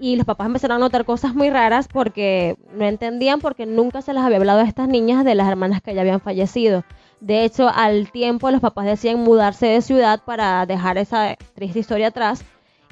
Y los papás empezaron a notar cosas muy raras porque no entendían porque nunca se les había hablado a estas niñas de las hermanas que ya habían fallecido. De hecho, al tiempo los papás decían mudarse de ciudad para dejar esa triste historia atrás.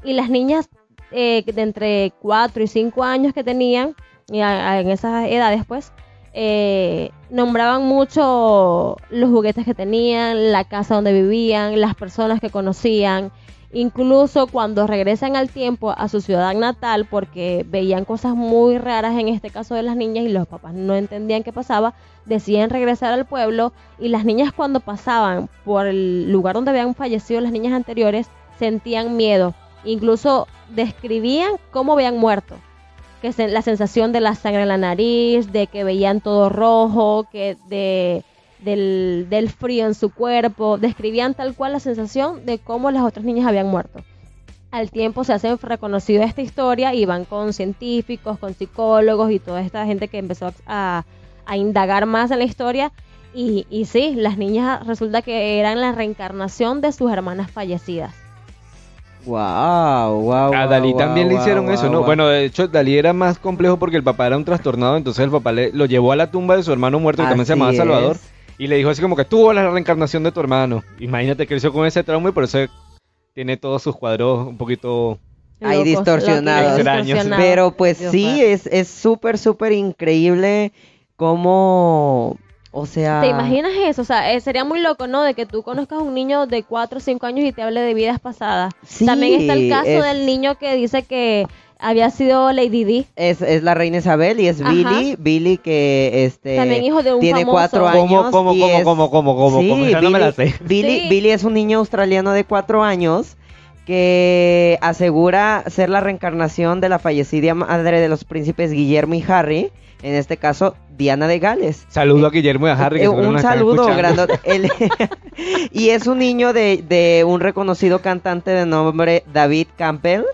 Y las niñas eh, de entre 4 y 5 años que tenían, en esas edades pues, eh, nombraban mucho los juguetes que tenían, la casa donde vivían, las personas que conocían. Incluso cuando regresan al tiempo a su ciudad natal, porque veían cosas muy raras en este caso de las niñas y los papás no entendían qué pasaba, deciden regresar al pueblo y las niñas cuando pasaban por el lugar donde habían fallecido las niñas anteriores sentían miedo. Incluso describían cómo habían muerto que la sensación de la sangre en la nariz, de que veían todo rojo, que de, del, frío en su cuerpo, describían tal cual la sensación de cómo las otras niñas habían muerto. Al tiempo se hace reconocida esta historia y van con científicos, con psicólogos y toda esta gente que empezó a, indagar más en la historia. Y, y sí, las niñas resulta que eran la reencarnación de sus hermanas fallecidas. Wow, wow. A Dalí también le hicieron eso, ¿no? Bueno, de hecho, Dalí era más complejo porque el papá era un trastornado, entonces el papá le, lo llevó a la tumba de su hermano muerto, que también se llamaba Salvador, y le dijo así como que tuvo la reencarnación de tu hermano. Imagínate, creció con ese trauma y por eso tiene todos sus cuadros un poquito Ahí distorsionados. Pero pues sí, es súper, súper increíble cómo o sea... ¿Te imaginas eso? O sea, eh, sería muy loco, ¿no? De que tú conozcas a un niño de 4 o 5 años y te hable de vidas pasadas. También está el caso del niño que dice que había sido Lady D. Es, es la reina Isabel y es Billy. Billy que este También hijo de un tiene 4 cuatro años. ¿Cómo, cómo, cómo, cómo, cómo, cómo, sí, Billy, no me la sé. Billy, Billy es un niño australiano de 4 años que asegura ser la reencarnación de la fallecida madre de los príncipes Guillermo y Harry en este caso Diana de Gales. Saludo a Guillermo y a Harry. Que eh, un saludo grande. y es un niño de, un reconocido cantante de nombre David Campbell,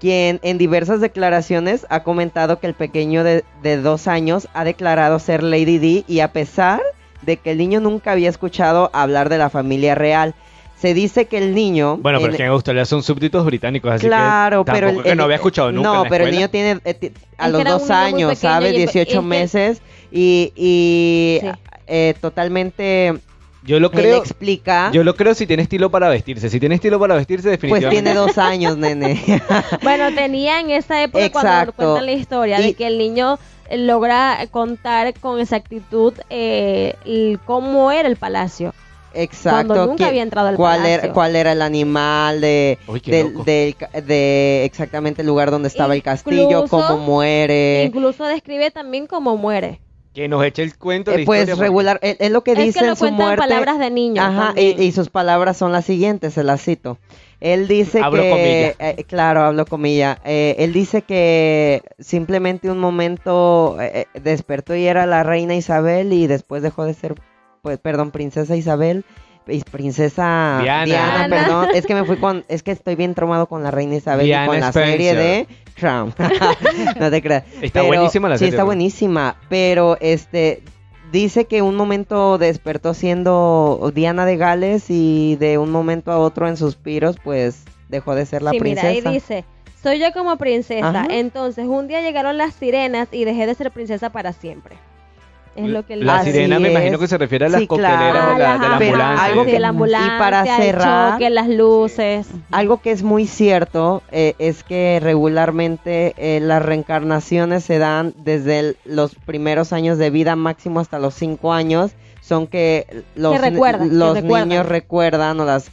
quien en diversas declaraciones ha comentado que el pequeño de, de dos años ha declarado ser Lady D y a pesar de que el niño nunca había escuchado hablar de la familia real se dice que el niño. Bueno, pero es que en Australia son súbditos británicos, así claro, que pero el, no había escuchado nunca. No, pero el niño tiene eh, a los dos años, ¿sabes? 18 meses y, y eh, totalmente. Yo lo creo. explica. Yo lo creo si tiene estilo para vestirse. Si tiene estilo para vestirse, definitivamente. Pues tiene dos años, nene. bueno, tenía en esa época cuando cuentan la historia de que el niño logra contar con exactitud eh, cómo era el palacio. Exacto. Cuando nunca había entrado al cuál Era, ¿Cuál era el animal de, de, exactamente el lugar donde estaba el castillo, cómo muere? Incluso describe también cómo muere. Que nos eche el cuento. Eh, pues regular, es, lo que dice en su muerte. palabras de niño. Ajá, y, sus palabras son las siguientes, se las cito. Él dice que, eh, claro, hablo comilla. Eh, él dice que simplemente un momento despertó y era la reina Isabel y después dejó de ser pues, perdón, princesa Isabel, princesa Diana. perdón, es que me fui con, es que estoy bien traumado con la reina Isabel y con la serie de Crown. no te creas. Está buenísima la serie. Sí, está buenísima, pero este dice que un momento despertó siendo Diana de Gales y de un momento a otro en suspiros, pues dejó de ser la sí, princesa. Mira, ahí dice, soy yo como princesa. Entonces, un día llegaron las sirenas y dejé de ser princesa para siempre. Es lo que la sirena me imagino que se refiere a las cocteleras de, la, ambulancia. Algo que, la ambulancia, y para cerrar, las luces. Algo que es muy cierto eh, es que regularmente eh, las reencarnaciones se dan desde los primeros años de vida, máximo hasta los cinco años. Son que los, los niños recuerdan o las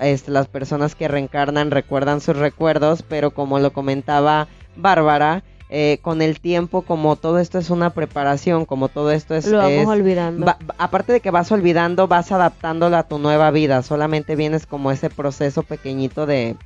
este, las personas que reencarnan recuerdan sus recuerdos, pero como lo comentaba Bárbara, eh, con el tiempo, como todo esto es una preparación, como todo esto es... Lo vamos olvidando. aparte de que vas olvidando, vas adaptándolo a tu nueva vida. Solamente vienes como ese proceso pequeñito de,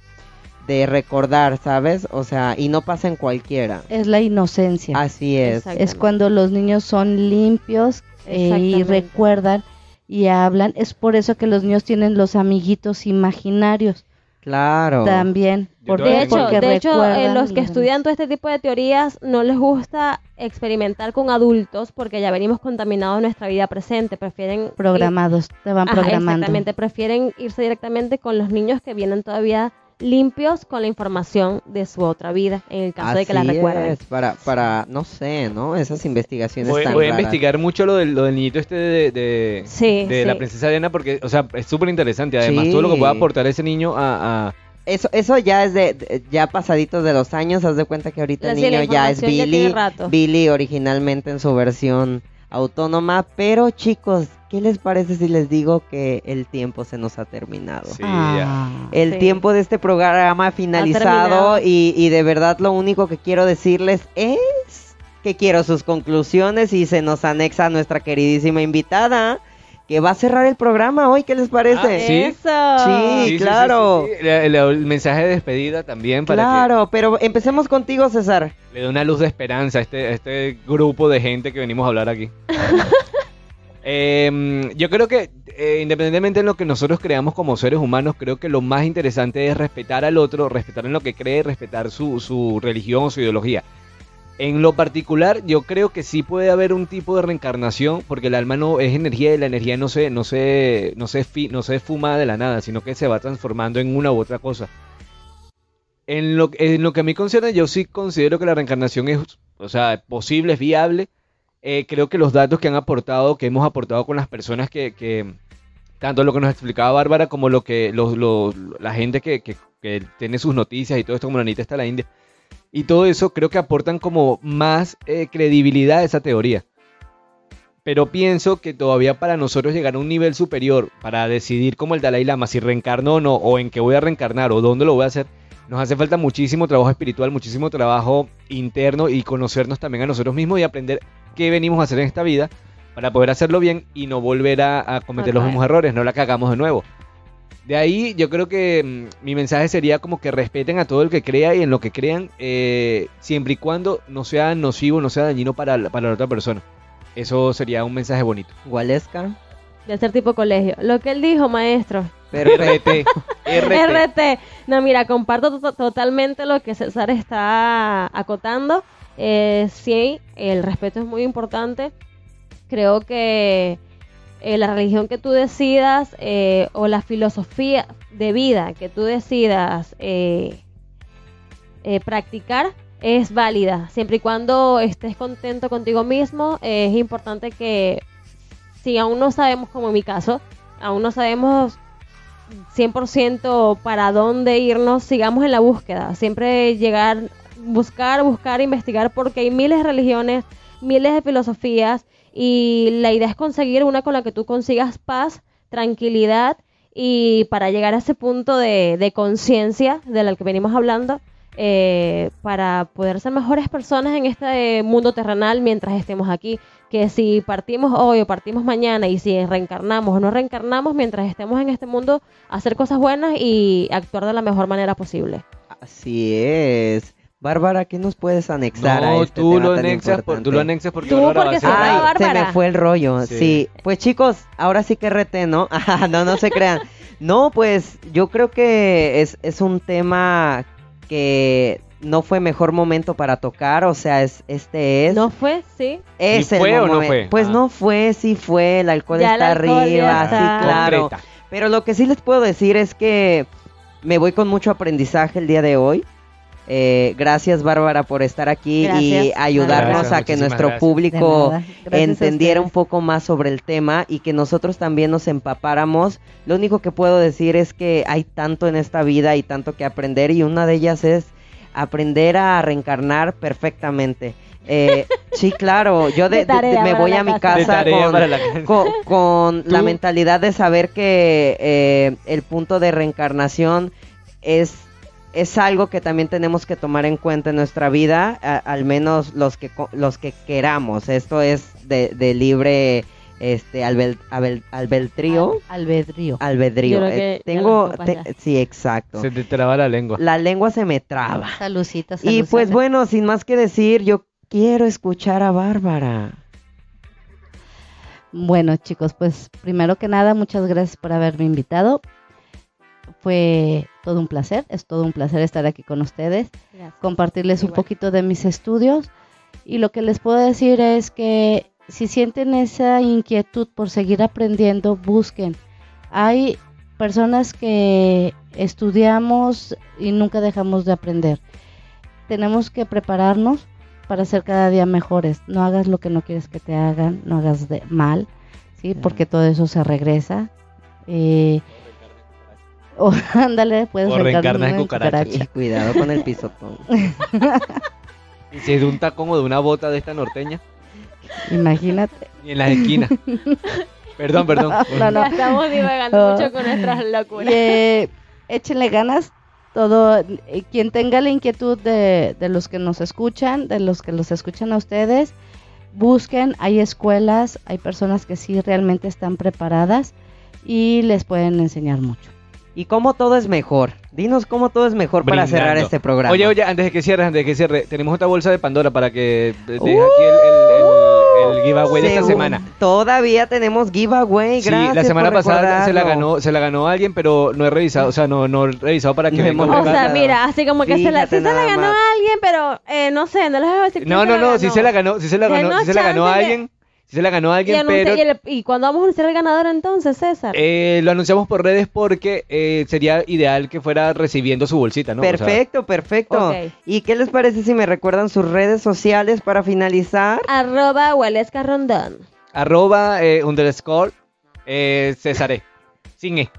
de recordar, ¿sabes? O sea, y no pasa en cualquiera. Es la inocencia. Así es. Es cuando los niños son limpios eh, y recuerdan y hablan. Es por eso que los niños tienen los amiguitos imaginarios. Claro. También. de hecho, de hecho eh, los que estudian todo este tipo de teorías no les gusta experimentar con adultos porque ya venimos contaminados en nuestra vida presente. Prefieren. Programados, te van programando. Exactamente, prefieren irse directamente con los niños que vienen todavía limpios con la información de su otra vida, en el caso de que la recuerden. Es, para, para, no sé, ¿no? Esas investigaciones Voy, voy a investigar mucho lo del, lo del niñito este de, de, de la princesa Diana porque, o sea, es súper interesante. Además, todo lo que pueda aportar ese niño a, eso, eso ya es de, de- ya pasaditos de los años, haz de cuenta que ahorita el Sí, niño ya es ya Billy. Billy originalmente en su versión autónoma, pero chicos, ¿qué les parece si les digo que el tiempo se nos ha terminado? Sí, ya. Ah, El Sí. tiempo de este programa ha finalizado y, y de verdad lo único que quiero decirles es que quiero sus conclusiones y se nos anexa nuestra queridísima invitada que va a cerrar el programa hoy, ¿qué les parece? Ah, ¿sí? Eso. Sí, claro. sí, el mensaje de despedida también para Claro, pero empecemos contigo, César. le dé una luz de esperanza a este, a este grupo de gente que venimos a hablar aquí. Em, yo creo que eh, independientemente de lo que nosotros creamos como seres humanos, creo que lo más interesante es respetar al otro, respetar en lo que cree, respetar su, su religión o su ideología. En lo particular, yo creo que sí puede haber un tipo de reencarnación, porque el alma no es energía y la energía no se, no se, no se, no se fuma de la nada, sino que se va transformando en una u otra cosa. En lo, en lo que a mí concierne, yo sí considero que la reencarnación es, o sea, posible, es viable. Eh, creo que los datos que han aportado, que hemos aportado con las personas que, que tanto lo que nos explicaba Bárbara como lo que los, los- la gente que, que- que tiene sus noticias y todo esto, como la Anita está la India, y todo eso creo que aportan como más eh, credibilidad a esa teoría. Pero pienso que todavía para nosotros llegar a un nivel superior para decidir como el Dalai Lama si reencarno o no, o en qué voy a reencarnar o dónde lo voy a hacer, nos hace falta muchísimo trabajo espiritual, muchísimo trabajo interno y conocernos también a nosotros mismos y aprender qué venimos a hacer en esta vida para poder hacerlo bien y no volver a, a cometer los mismos errores, no la cagamos de nuevo. De ahí yo creo que mm, mi mensaje sería como que respeten a todo el que crea y en lo que crean, eh, siempre y cuando no sea nocivo, no sea dañino para, la- para la otra persona. Eso sería un mensaje bonito. Gualesca. De ser tipo colegio. Lo que él dijo, maestro. RT. RT. No, mira, comparto to- totalmente lo que César está acotando. Eh, sí, el respeto es muy importante. Creo que eh, la religión que tú decidas eh, o la filosofía de vida que tú decidas practicar es válida, siempre y cuando estés contento contigo mismo. es importante que si aún no sabemos, como en mi caso, aún no sabemos 100% para dónde irnos, sigamos en la búsqueda. Siempre llegar, buscar, buscar, investigar, porque hay miles de religiones, miles de filosofías, y la idea es conseguir una con la que tú consigas paz, tranquilidad, y para llegar a ese punto de, de conciencia del que venimos hablando, eh, para poder ser mejores personas en este mundo terrenal mientras estemos aquí. Que si partimos hoy o partimos mañana y si reencarnamos o no reencarnamos mientras estemos en este mundo, hacer cosas buenas y actuar de la mejor manera posible. Así es. Bárbara, ¿qué nos puedes anexar a No, este tú tema lo, tan anexas por- tú lo anexas porque Tú, Bárbara porque a se Ay, se me fue el rollo, Sí. sí. Pues chicos, ahora sí que rete, ¿no? Ajá, no, no se crean. No, pues yo creo que es, es un tema que no fue mejor momento para tocar, o sea, es, este es... ¿No fue? Sí. es ¿Sí el fue o no fue? Pues Ah. no fue, sí fue, el alcohol Ya el está alcohol arriba, está. sí, claro. Concreta. Pero lo que sí les puedo decir es que me voy con mucho aprendizaje el día de hoy. Eh, gracias Bárbara por estar aquí y ayudarnos Gracias, a que nuestro gracias. público entendiera un poco más sobre el tema y que nosotros también nos empapáramos. Lo único que puedo decir es que hay tanto en esta vida y tanto que aprender y una de ellas es aprender a reencarnar perfectamente. Eh, sí, claro, yo de, De tarea de- me voy a mi casa. Con, la- con, con la mentalidad de saber que eh, el punto de reencarnación es, es algo que también tenemos que tomar en cuenta en nuestra vida, a- al menos los que, co- los que queramos. Esto es de, de libre este albel, albel- albedrío. Al- albedrío. Eh, tengo, te- sí, exacto. Se te traba la lengua. La lengua se me traba. Salucita, Y salucita. pues bueno, sin más que decir, yo quiero escuchar a Bárbara. Bueno, chicos, pues primero que nada, muchas gracias por haberme invitado. Fue todo un placer, es todo un placer estar aquí con ustedes, compartirles un Igual. poquito de mis estudios. Y lo que les puedo decir es que si sienten esa inquietud por seguir aprendiendo, busquen. Hay personas que estudiamos y nunca dejamos de aprender. Tenemos que prepararnos para ser cada día mejores. No hagas lo que no quieres que te hagan, no hagas de mal, ¿sí? Porque todo eso se regresa. Eh, O ándale, puedes O reencarnas en cucarachas. Y cuidado con el pisotón. Y si es de un tacón o de una bota de esta norteña. Imagínate. Y en las esquinas. perdón, perdón. No, no. Estamos divagando Oh. mucho con nuestras locuras. eh, échenle ganas. Todo, eh, quien tenga la inquietud de, de los que nos escuchan, de los que los escuchan a ustedes, busquen, hay escuelas, hay personas que sí realmente están preparadas y les pueden enseñar mucho. ¿Y cómo todo es mejor? Dinos cómo todo es mejor para cerrar este programa. Oye, oye, antes de que cierres, antes de que cierre, tenemos otra bolsa de Pandora para que dejes Uh, aquí el, el, el giveaway de esta semana. Todavía tenemos giveaway, Sí, gracias la semana por pasada se la ganó, se la ganó alguien, pero no he revisado, o sea, no, no he revisado para que No me O sea, mira, así como que se la, Fíjate sí se la ganó más. a alguien, pero eh, no sé, no les voy a decir No, se no, la no, ganó. sí se la ganó, sí se la ganó, sí se la ganó a de- sí se la ganó a Y, alguien, anuncia- pero y, el- y cuando vamos a anunciar el ganador entonces, César. eh, lo anunciamos por redes porque eh, sería ideal que fuera recibiendo su bolsita, ¿no? O sea, Perfecto, perfecto. ¿Y qué les parece si me recuerdan sus redes sociales para finalizar? Arroba Huelesca Rondón. arroba eh, underscore eh, Cesaré, sin E.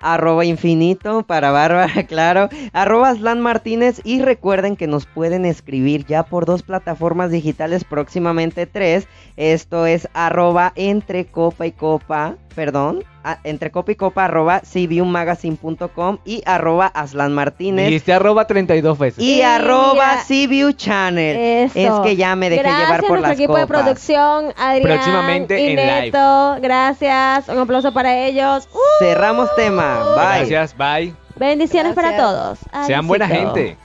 Arroba infinito para Bárbara, claro. Arroba Aslan Martínez. Y recuerden que nos pueden escribir ya por dos plataformas digitales, próximamente tres. Esto es arroba entre copa y copa, perdón, a- entre copa y copa arroba cviewmagazine.com y arroba Aslan Martínez. Dijiste arroba 32 veces. Y Y arroba CView Channel. Eso. Es que ya me dejé gracias llevar por a nuestro las equipo de copas. producción, Adrián Próximamente y en live. Neto. Gracias. Un aplauso para ellos. Uh, Cerramos tema. Bye. Gracias, bye. bendiciones para Gracias. todos. Sean buena gente.